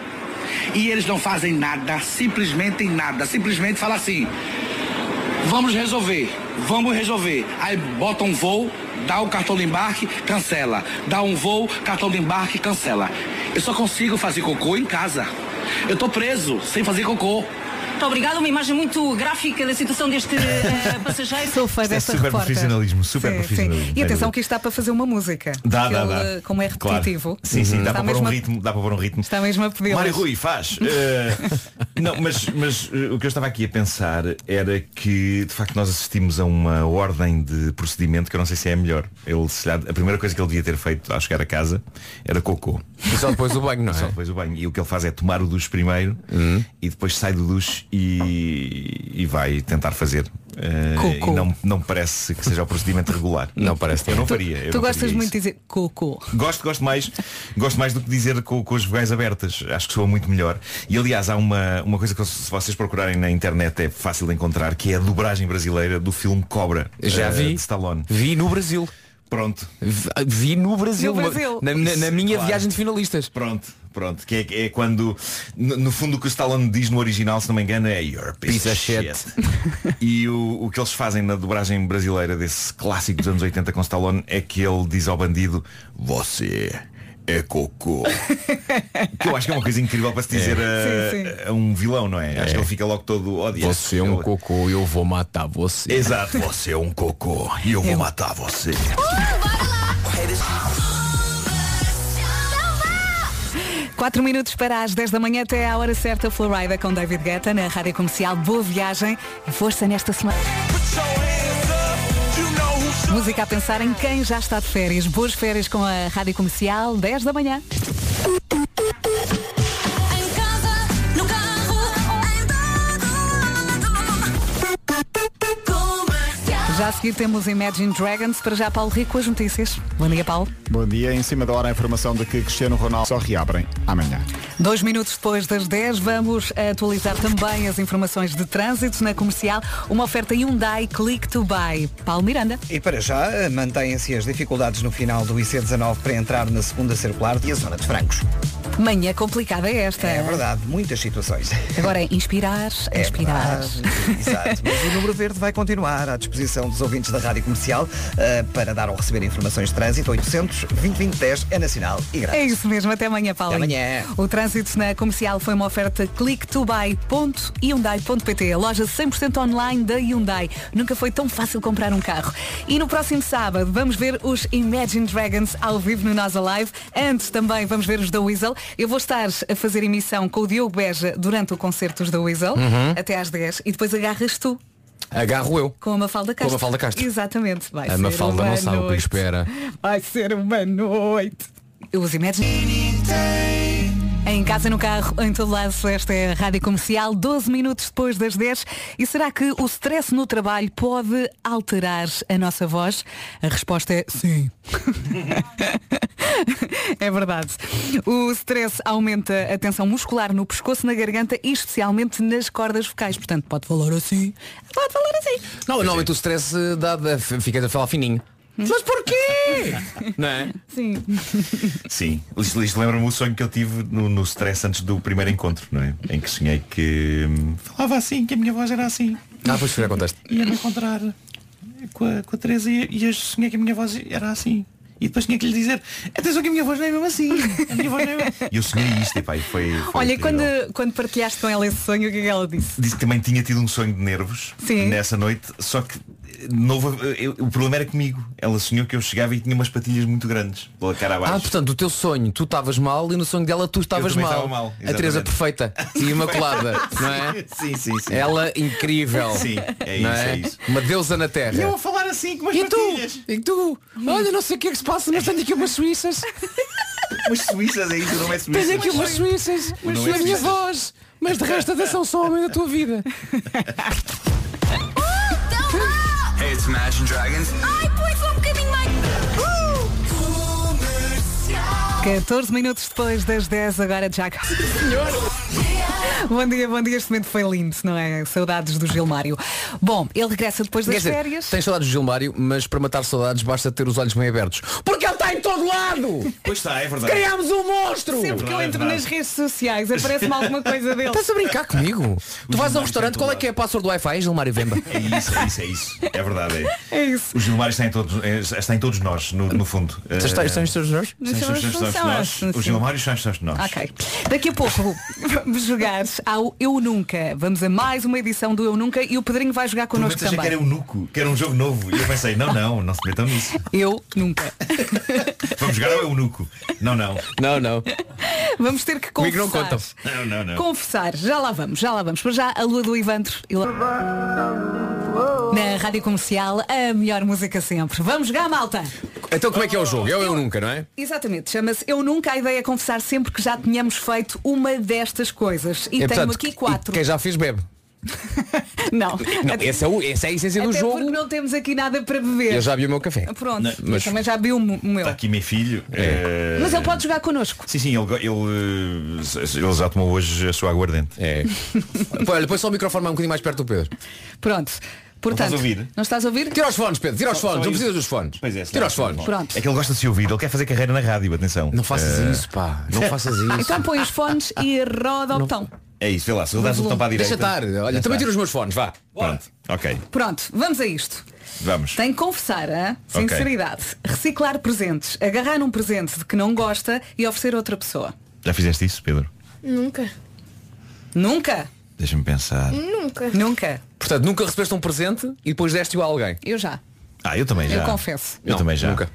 E eles não fazem nada. Simplesmente nada. Simplesmente fala assim. Vamos resolver. Vamos resolver. Aí bota um voo, dá o cartão de embarque, cancela. Dá um voo, cartão de embarque, cancela. Eu só consigo fazer cocô em casa. Eu tô preso, sem fazer cocô. Muito obrigada, uma imagem muito gráfica da situação deste eh, passageiro. Sou fã Isto é desta super repórter. profissionalismo, super Sim, profissionalismo, sim. E atenção que isto está para fazer uma música. Dá, dá, ele, dá. Como é Claro. repetitivo. Sim, sim, dá está para, pôr um a- ritmo, dá para pôr um ritmo. Está mesmo a pedir. Mário Rui, faz. Eh, não, mas, mas eh, o que eu estava aqui a pensar era que de facto nós assistimos a uma ordem de procedimento que eu não sei se é a melhor. Ele, se a primeira coisa que ele devia ter feito ao chegar a casa era cocô. E só depois o banho, não Só é? depois o banho. E o que ele faz é tomar o duche primeiro e depois sai do duche e, e vai tentar fazer. Cocô. e não, não parece que seja o procedimento regular. Não parece Eu não Tu- faria. eu Tu não gostas faria muito de dizer cocô. Gosto, gosto mais, gosto mais do que dizer com, com as vogais abertas. Acho que soa muito melhor. E aliás, há uma, uma coisa que se vocês procurarem na internet é fácil de encontrar, que é a dobragem brasileira do filme Cobra. Já eh, vi. de Stallone. Vi no Brasil. Pronto. Vi- Vi no Brasil. No Brasil. Na, na- na minha Claro. viagem de finalistas. Pronto, pronto. Que é, é quando, no, no fundo o que o Stallone diz no original, se não me engano, é You're a piece, Piece of of shit. e o, o que eles fazem na dobragem brasileira desse clássico dos anos 80 com Stallone é que ele diz ao bandido, você é cocô. que eu acho que é uma coisa incrível para se dizer a, Sim, sim. a um vilão, não é? Acho que ele fica logo todo odiado. Você é um cocô e eu vou matar você. Exato, você é um cocô e eu vou matar você. Quatro minutos para as 10 da manhã até à hora certa Florida com David Guetta na Rádio Comercial. Boa viagem e força nesta semana. Música a pensar em quem já está de férias. Boas férias com a Rádio Comercial, 10 da manhã. Já a seguir temos Imagine Dragons. Para já, Paulo Rico, as notícias. Bom dia, Paulo. Bom dia. Em cima da hora a informação de que Cristiano Ronaldo só reabrem amanhã. Dois minutos depois das 10, vamos atualizar também as informações de trânsito na comercial. Uma oferta Hyundai Click to Buy. Paulo Miranda. E para já, mantêm-se as dificuldades no final do IC19 para entrar na segunda circular e a zona de Francos. Manhã complicada é esta. É verdade, muitas situações. Agora é inspirar, É inspirar. verdade, Exato. Mas o número verde vai continuar à disposição dos ouvintes da Rádio Comercial eh, para dar ou receber informações de trânsito. 800 2010 é nacional e grátis. É isso mesmo, até amanhã, Paulo. Até amanhã. O trânsito na comercial foi uma oferta click2buy.hyundai.pt, a loja 100% online da Hyundai. Nunca foi tão fácil comprar um carro. E no próximo sábado vamos ver os Imagine Dragons ao vivo no Nós Alive. Antes também vamos ver os da Weasel. Eu vou estar a fazer emissão com o Diogo Beja durante o concerto dos da Weasel, Uhum. até às 10. E depois agarras tu Agarro eu. com a Mafalda Com a Castro. Mafalda Castro. Exatamente. Vai A ser Mafalda uma não sabe o que lhe espera. Vai ser uma noite. Os Imagine. Em casa, no carro, em todo lado, esta é a Rádio Comercial, 12 minutos depois das 10. E será que o stress no trabalho pode alterar a nossa voz? A resposta é sim. é verdade. O stress aumenta a tensão muscular no pescoço, na garganta e especialmente nas cordas vocais. Portanto, pode falar assim. Pode falar assim. Não, normalmente o stress eh, dá, dá- fica a falar fininho. Mas porquê? Não é? Sim. Sim, isto, isto lembra-me o sonho que eu tive no, no stress antes do primeiro encontro, não é? Em que sonhei que hum, falava assim, que a minha voz era assim. Ah, pois foi, acontece. Ia-me encontrar com a, com a Teresa e, e eu sonhei que a minha voz era assim. E depois tinha que lhe dizer, atenção que a minha voz não é mesmo assim. A minha voz não é mesmo... E eu sonhei isto, e e foi, foi Olha, incrível. quando, quando partilhaste com ela esse sonho, o que é que ela disse? Disse que também tinha tido um sonho de nervos Sim. nessa noite, só que houve- eu- o problema era comigo. Ela sonhou que eu chegava e tinha umas patilhas muito grandes pela cara abaixo. Ah, portanto, o teu sonho, tu estavas mal e no sonho dela tu estavas mal. mal, a Teresa perfeita e imaculada, não é? Sim, sim, sim. Ela incrível. Sim, é isso, é isso. Uma deusa na terra. E eu a falar assim com umas E tu? patilhas. E tu? Olha, não sei o que é que se passa, mas tenho aqui umas suíças. Umas suíças, é isso, não é suíças. Tenho aqui umas suíças. Mas é a minha voz. Mas de resto, atenção só homem da tua vida. Imagine Dragons. Ai, põe só um bocadinho mais. 14 minutos depois das 10, agora já cá. Bom dia, bom dia. Este momento foi lindo, não é? Saudades do Gilmário. Bom, ele regressa depois das dizer, férias. tens saudades do Gilmário, mas para matar saudades basta ter os olhos bem abertos. Porque ele está em todo lado! Pois está, é verdade. Criámos um monstro! Sempre que eu entro nas redes sociais aparece-me alguma coisa dele. Estás a brincar comigo? Tu vais a um restaurante, qual é que é a password do Wi-Fi, Gilmário Vemba? É isso, é isso, é isso. É verdade. É, É isso. O Gilmar está em todos, é, está em todos nós, no, no fundo. Está- estão em todos nós? Está em todos São- nós. são- nós. sim. O Gilmar está em todos nós. Ok. Daqui a pouco vamos jogar ao Eu Nunca. Vamos a mais uma edição do Eu Nunca e o Pedrinho vai jogar connosco momentos achei que era também. eunuco, que era um jogo novo. E eu pensei, não, não, não se metam nisso. Eu Nunca. Vamos jogar ao eunuco. Não, não. Não, não. Vamos ter que confessar. não contam. Não, não, não. Confessar. Já lá vamos, já lá vamos. Para já, a lua do Ivandro. Na Rádio Comercial, a melhor música sempre. Vamos jogar, malta! Então como é que é o jogo? Eu, eu nunca, não é? Exatamente, chama-se Eu Nunca. A ideia é confessar sempre que já tínhamos feito uma destas coisas. E É, tenho portanto, aqui e quatro. Quem já fez bebe. Não. Não, essa é, o- essa é a essência do Até jogo. porque não temos aqui nada para beber. Eu já vi o meu café. Pronto, Não, eu mas- também já vi o meu. Está aqui meu filho. eh, Mas ele pode jogar connosco. Sim, sim, ele, ele, eh, ele já tomou hoje a sua aguardente. É. Olha, põe só o microfone um bocadinho mais perto do Pedro. Pronto. Portanto, estás a ouvir? Não estás a ouvir? Tira os fones, Pedro, tira os fones, só não isso. precisas dos fones. Pois é, Tira os fones. Pronto. É que ele gosta de se ouvir, ele quer fazer carreira na rádio, atenção. Não faças Eh, isso, pá. Não faças isso. Então põe os fones e roda o botão. É isso, vê lá, se ele dás o botão para a direita. Deixa estar. Olha, Já também está. tira os meus fones, vá. Pronto, ok, Pronto, vamos a isto. vamos. Tem que confessar, hein? Ok. sinceridade. Reciclar presentes. Agarrar um presente de que não gosta e oferecer a outra pessoa. Já fizeste isso, Pedro? Nunca. Nunca? Deixa-me pensar. Nunca. Nunca. Portanto, nunca recebeste um presente e depois deste-o a alguém. Eu já. Ah, eu também já. Eu confesso. Eu Não, também já. nunca.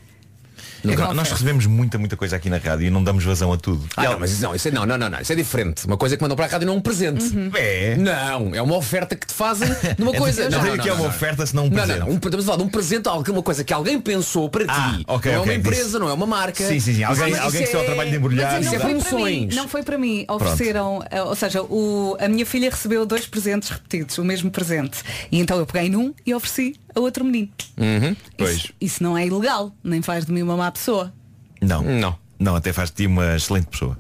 Nunca. Nós confesso. recebemos muita, muita coisa aqui na rádio e não damos vazão a tudo. Ah, não, mas isso não, isso é, não, não, não, não, isso é diferente. Uma coisa que mandam para a rádio não é um presente. É. Não, é uma oferta que te fazem numa coisa. Não, não, tem não, aqui é não, uma não. oferta, senão um Não, presente. não, não. Um, estamos a falar de um presente, algo- uma coisa que alguém pensou para Ah, ti. ok, não é uma empresa, disse. não é uma marca. Sim, sim, sim. Alguém, mas alguém que isso se deu ao é- trabalho de embrulhar. Mas Isso é não, foi para mim, promoções. não foi para mim. Ofereceram, eh, ou seja, o, a minha filha recebeu dois presentes repetidos, o mesmo presente. E então eu peguei num e ofereci a outro menino. Uhum. Pois. Isso, isso não é ilegal, nem faz de mim uma má pessoa. Não. Não. Não, até faz de ti uma excelente pessoa.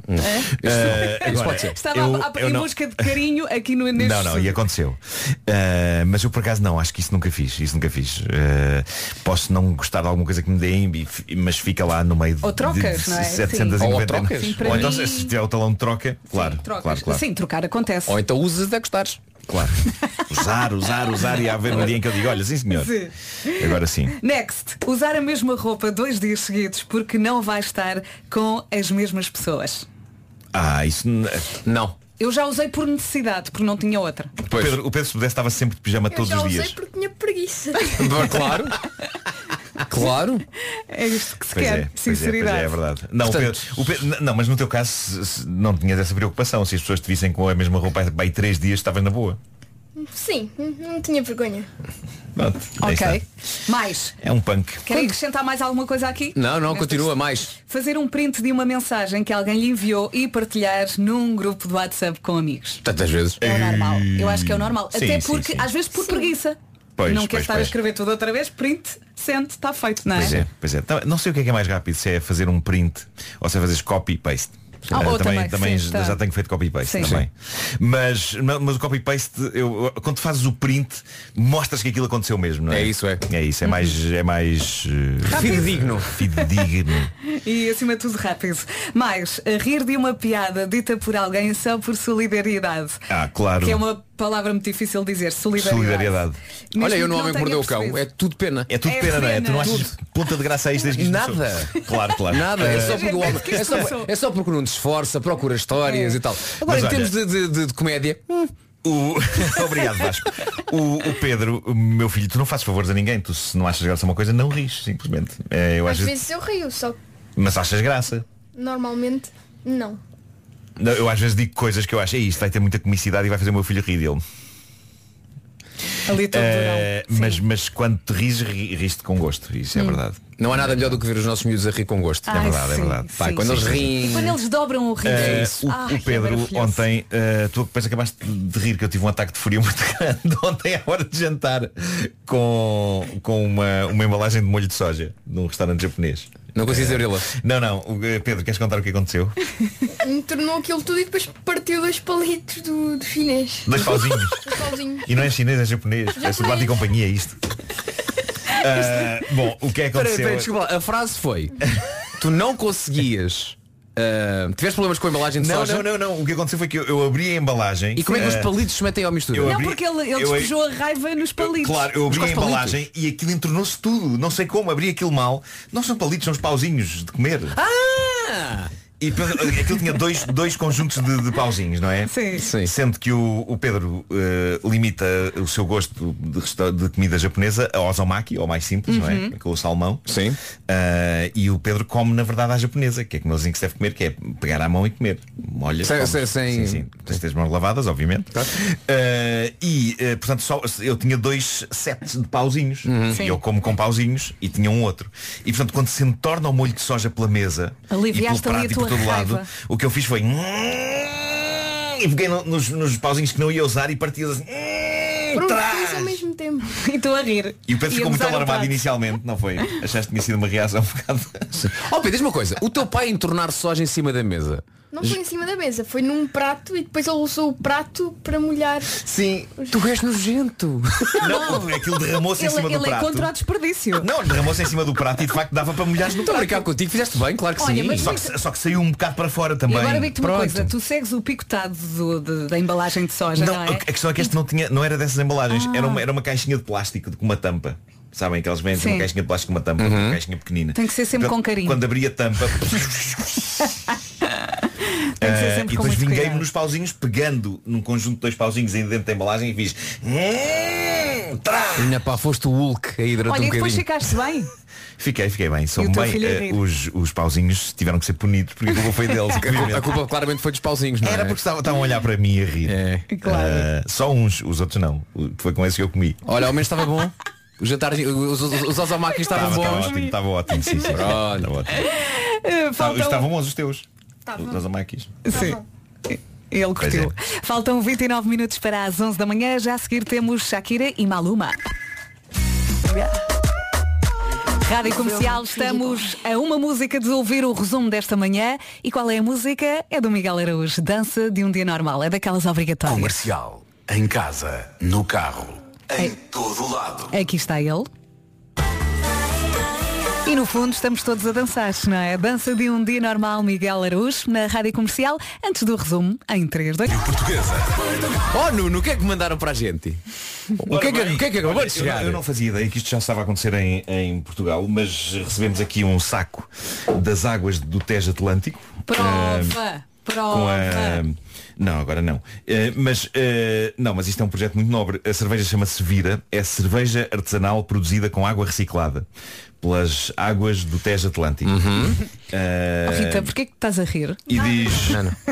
Eh, agora, pode ser. Estava eu- a- eu em não- busca de carinho aqui no neste Não, não, e aconteceu. Eh, mas eu por acaso não, acho que isso nunca fiz. Isso nunca fiz. Eh, posso não gostar de alguma coisa que me deem, mas fica lá no meio Ou trocas, de não é? 799. Ou trocas. Sim, para Ou então mim- se tiver o talão de troca, claro, Trocas. claro, claro. Sim, trocar acontece. Ou então usas até gostares. Claro. Usar, usar, usar e haver um dia em que eu digo, olha, sim senhor. Sim. Agora sim. Next, usar a mesma roupa dois dias seguidos porque não vai estar com as mesmas pessoas. Ah, isso. n- Não. Eu já usei por necessidade, porque não tinha outra. O Pedro, o Pedro se pudesse estava sempre de pijama Eu todos já os usei dias. porque tinha preguiça. Claro. Claro. É isto que se Pois quer, é, é, pois sinceridade. é, é verdade. Não, o Portanto- Pedro- o Pedro- não, mas no teu caso se- se não tinhas essa preocupação. Se as pessoas te vissem com a mesma roupa bem três dias, estavas na boa. Sim, não tinha vergonha. Pronto, Ok. está. Mais. É um punk. Querem acrescentar mais alguma coisa aqui? Não, não, continua mais. Fazer um print de uma mensagem que alguém lhe enviou e partilhar num grupo de WhatsApp com amigos. Tantas vezes. É o normal. Eu acho que é o normal. Sim, Até sim, porque, sim. às vezes por preguiça. Pois, não quer pois, estar pois. a escrever tudo outra vez, print, sente, está feito, não é? Pois é, pois é. Tá- Não sei o que é que é mais rápido, se é fazer um print ou se é fazer copy paste. Ah, ou também também, também sim, já tá. tenho feito copy paste Sim. também. Mas, ma- mas o copy paste, eu, quando fazes o print, mostras que aquilo aconteceu mesmo, não é? É isso, é. É isso, é mais, é mais eh, Fidedigno. fidedigno. E acima de tudo rápido. Mais, a rir de uma piada dita por alguém só por solidariedade. Ah, claro. Que é uma palavra muito difícil de dizer. Solidariedade. Solidariedade. Mesmo Olha, eu não homem que mordeu o cão. percebido. É tudo pena. É tudo É pena, não é? pena. Tu não achas ponta de graça a isto desde que isto Nada. começou? Claro, claro. Nada, é só porque o homem. É só, é só porque não esforça, procura histórias e tal. Agora, Mas em olha- termos de, de- de- de comédia, O... Obrigado, Vasco. O, o Pedro, o meu filho, tu não fazes favores a ninguém. Tu se não achas graça a uma coisa, não rires, simplesmente. É, eu Às às vezes... vezes eu rio, só que Mas achas graça. normalmente não. Não, eu às vezes digo coisas que eu acho, "Ei, isto vai ter muita comicidade e vai fazer o meu filho rir dele. Ali todo Eh, mas, mas quando te ris, ri- riste com gosto. Isso é Hum. verdade. não há nada melhor do que ver os nossos miúdos a rir com gosto. Ai, é verdade, é sim, verdade. Pá, sim, quando sim, eles riem. E quando eles dobram o riso. Eh, o, Ai, o é Pedro maravilhoso. ontem, eh, tu depois acabaste de rir que eu tive um ataque de fúria muito grande ontem à hora de jantar com, com uma, uma embalagem de molho de soja num restaurante japonês. Não consigo abri-la. Não, não. O, eh, Pedro, queres contar o que aconteceu? Me tornou aquilo tudo e depois partiu dois palitos do, do chinês. Dois pauzinhos. Dois pauzinhos. E não é chinês, é japonês. É chocolate e companhia isto. Ah, bom, o que é que Peraí, aconteceu? peraí, desculpa lá. A frase foi Tu não conseguias ah, Tiveste problemas com a embalagem de Não, soja não, não, não. O que aconteceu foi que eu, eu abri a embalagem. E como é que os ah, palitos se metem ao mistura? eu Não, abri- porque ele, ele eu- despejou a raiva nos palitos. Claro, eu abri a embalagem e aquilo entornou-se tudo. Não sei como, abri aquilo mal. Não são palitos, são os pauzinhos de comer. Ah! E depois, aquilo tinha dois, dois conjuntos de, de pauzinhos, não é? Sim. Sim. Sendo que o, o Pedro eh, limita o seu gosto de, de comida japonesa a osomaki, ou mais simples, não é? Com o salmão. Sim. Ah, e o Pedro come na verdade à japonesa, que é como que se deve comer, que é pegar à mão e comer. Molha. Sem- sem- sem- Sim, sim. Tens as mãos lavadas, obviamente. Ah, e, eh, portanto, só, eu tinha dois sets de pauzinhos. Sim. E eu como com pauzinhos e tinha um outro. E portanto, quando se entorna o molho de soja pela mesa Aliviaste e pelo ali prato a e tua todo lado, raiva. o que eu fiz foi. E peguei no- nos, nos pauzinhos que não ia usar e parti assim. Trás! ao mesmo tempo. E estou a rir. E o Pedro E ficou muito alarmado inicialmente, não foi? Achaste que tinha sido uma reação um bocado. Oh Pedro, diz-me uma coisa O teu pai entornar soja em cima da mesa Não foi em cima da mesa, foi num prato e depois ele usou o prato para molhar. Sim. Tu és nojento Não, aquilo derramou-se em Ele, cima do ele é prato. contra o desperdício. Não, derramou-se em cima do prato e de facto dava para molhares no Estou a prato. brincar contigo, fizeste bem, claro que Olha, sim mas- Só que, só que saiu um bocado para fora E também. agora digo-te uma Pronto. coisa, tu segues o picotado do- de- da embalagem de soja, não, Não, é? a questão é que este não, tinha, não era dessas embalagens, era, uma, era uma caixinha de plástico com uma tampa. Sabem que eles vendem Sim. uma caixinha de plástico com uma tampa, uma caixinha pequenina. Tem que ser sempre com carinho. Quando abri a tampa Sempre e depois vinguei-me nos pauzinhos, pegando num conjunto de dois pauzinhos ainda dentro da embalagem e fiz. "Hum, trá." Ainda pá, foste o Hulk aí durante Olha, um e depois ficaste bem. Fiquei, fiquei bem. Sou o bem rir. os, os pauzinhos tiveram que ser punidos porque a culpa foi deles. A culpa, obviamente. a culpa claramente foi dos pauzinhos, não é? Era porque estavam, estavam a olhar para mim e a rir. É. Claro. Eh, só uns, os outros não. O- Foi com esse que eu comi. Olha, ao menos estava bom Os jantares, os, os, os osamakis estavam Estava, estava bons ótimo, estava ótimo, sim, sim. Olha. Estava ótimo. Eh, faltam- Estavam bons os teus. Estavam. Os amakis. Sim. Ele curtiu. Faltam 29 minutos para as 11 da manhã. Já a seguir temos Shakira e Maluma. Rádio Comercial, estamos a uma música de ouvir o resumo desta manhã. E qual é a música? É do Miguel Araújo. Dança de um dia normal. É daquelas obrigatórias. Comercial. Em casa, no carro, em É. todo lado. Aqui está ele. E no fundo estamos todos a dançar, não é? Dança de um dia normal, Miguel Araújo, na Rádio Comercial, antes do resumo, em 3, 2... Portuguesa. Oh Nuno, o que é que mandaram para a gente? O que é que, o que, é que acabou de chegar? Eu, eu não fazia ideia que isto já estava a acontecer em, em Portugal, mas recebemos aqui um saco das águas do Tejo Atlântico. Prova! com Prova! a... Não, agora não. Eh, mas eh, não, mas isto é um projeto muito nobre. A cerveja chama-se Vira, é cerveja artesanal produzida com água reciclada pelas águas do Tejo Atlântico. Eh, Oh, Rita, porquê que estás a rir? e diz.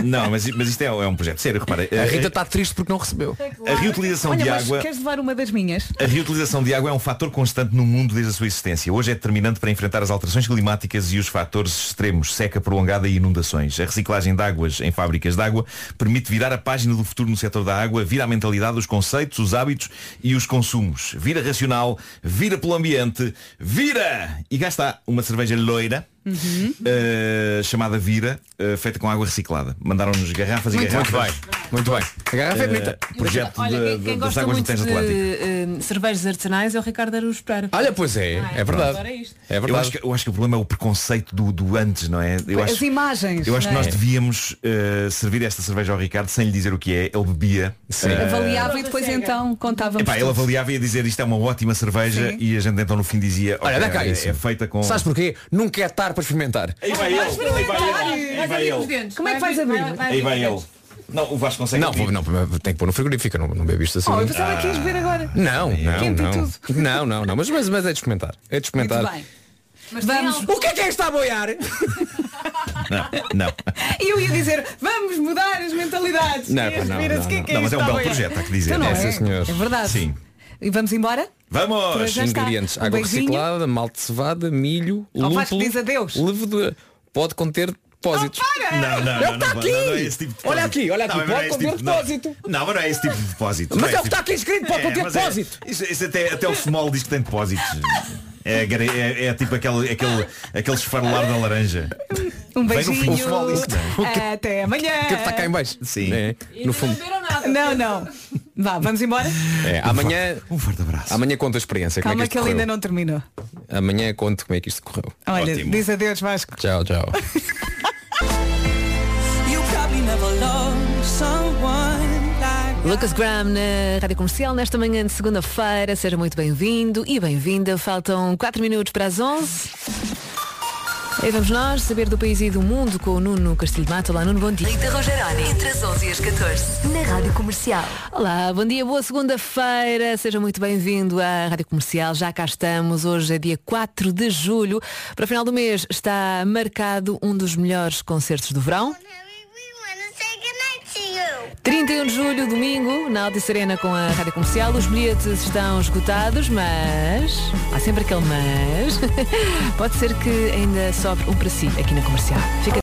Não, mas, mas isto é, é um projeto sério, repara. A eh, Rita está triste porque não recebeu. a reutilização Olha, de mas água. queres levar uma das minhas? A reutilização de água é um fator constante no mundo desde a sua existência. Hoje é determinante para enfrentar as alterações climáticas e os fatores extremos, seca prolongada e inundações. A reciclagem de águas em fábricas de água permite virar a página do futuro no setor da água, vira a mentalidade, os conceitos, os hábitos e os consumos. Vira racional, vira pelo ambiente, vira! E cá está, uma cerveja loira, uh, chamada Vira, uh, feita com água reciclada. Mandaram-nos garrafas Muito e garrafas. bem, muito bem. A garrafa é Uh, bonita. projeto Olha, de- quem, de- quem das gosta águas do muito de eh, cervejas artesanais é o Ricardo Araújo Pereira. Olha, pois é, é verdade. Agora é isto. É Eu verdade. acho, que, eu acho que o problema é o preconceito do, do antes, não é? Eu As acho, imagens. eu acho que é? nós devíamos uh, servir esta cerveja ao Ricardo sem lhe dizer o que é. Ele bebia. Uh, Avaliava e depois então contávamos. Epá, ele avaliava e ia dizer isto é uma ótima cerveja Sim. e a gente então no fim dizia Olha, "Ok, dá cá é, isso. é feita com. Sabes porquê? Nunca é tarde para experimentar. Aí vai ele, aí vai ele, aí vai ele. Como é que vais abrir? Aí vai ele. Não, o Vasco consegue. Não, vou- não, tem que pôr no frigorífico, não, não bebo isto assim. Oh, eu pensava que ias beber agora. Não, não, e não. tudo. Não, não, não. Mas, mas, mas é de experimentar. É de experimentar. Muito bem. Vamos. O que é que é que está a boiar? Não, não. E eu ia dizer, vamos mudar as mentalidades. Não, não, não, é não. que Não, mas é um belo projeto, há que dizer. Então não É, é? senhor. É verdade. Sim. E vamos embora? Vamos! Ingredientes, Um água beijinho. reciclada, malte de cevada, milho, lúpulo, diz adeus. levedura. Pode conter depósitos. Não, não, É não, que está não, não, aqui. não é esse tipo de Olha depósito. aqui, olha aqui, Não, é pode esse conter tipo- depósito. Não, mas não é esse tipo de depósito. Mas Não é o que está aqui escrito, pode conter mas é- depósito. isso, isso até, até o small diz que tem depósitos. É, é, é tipo aquele, aquele, aquele esfarelar da laranja. Um beijinho. tem. Até amanhã. Que está cá em baixo? Sim. É, no fundo. Não, não. Vá, vamos embora? É, amanhã, Um forte abraço. amanhã conta a experiência. Calma como é que que ele correu. ainda não terminou. Amanhã conto como é que isto correu. Olha, Ótimo. diz adeus Vasco. Tchau, tchau. Lucas Graham na Rádio Comercial nesta manhã de segunda-feira. Seja muito bem-vindo e bem-vinda. Faltam 4 minutos para as 11. Aí vamos nós saber do país e do mundo com o Nuno Castilho de Mato. Olá, Nuno, bom dia. Rita Rogeroni, entre as 11 e as 14, na Rádio Comercial. Olá, bom dia, boa segunda-feira. Seja muito bem-vindo à Rádio Comercial. Já cá estamos. Hoje é dia 4 de julho. Para o final do mês está marcado um dos melhores concertos do verão. 31 de julho, domingo, na Alta Serena com a Rádio Comercial. Os bilhetes estão esgotados, mas. Há sempre aquele mas. Pode ser que ainda sobre um para si aqui na comercial. Fica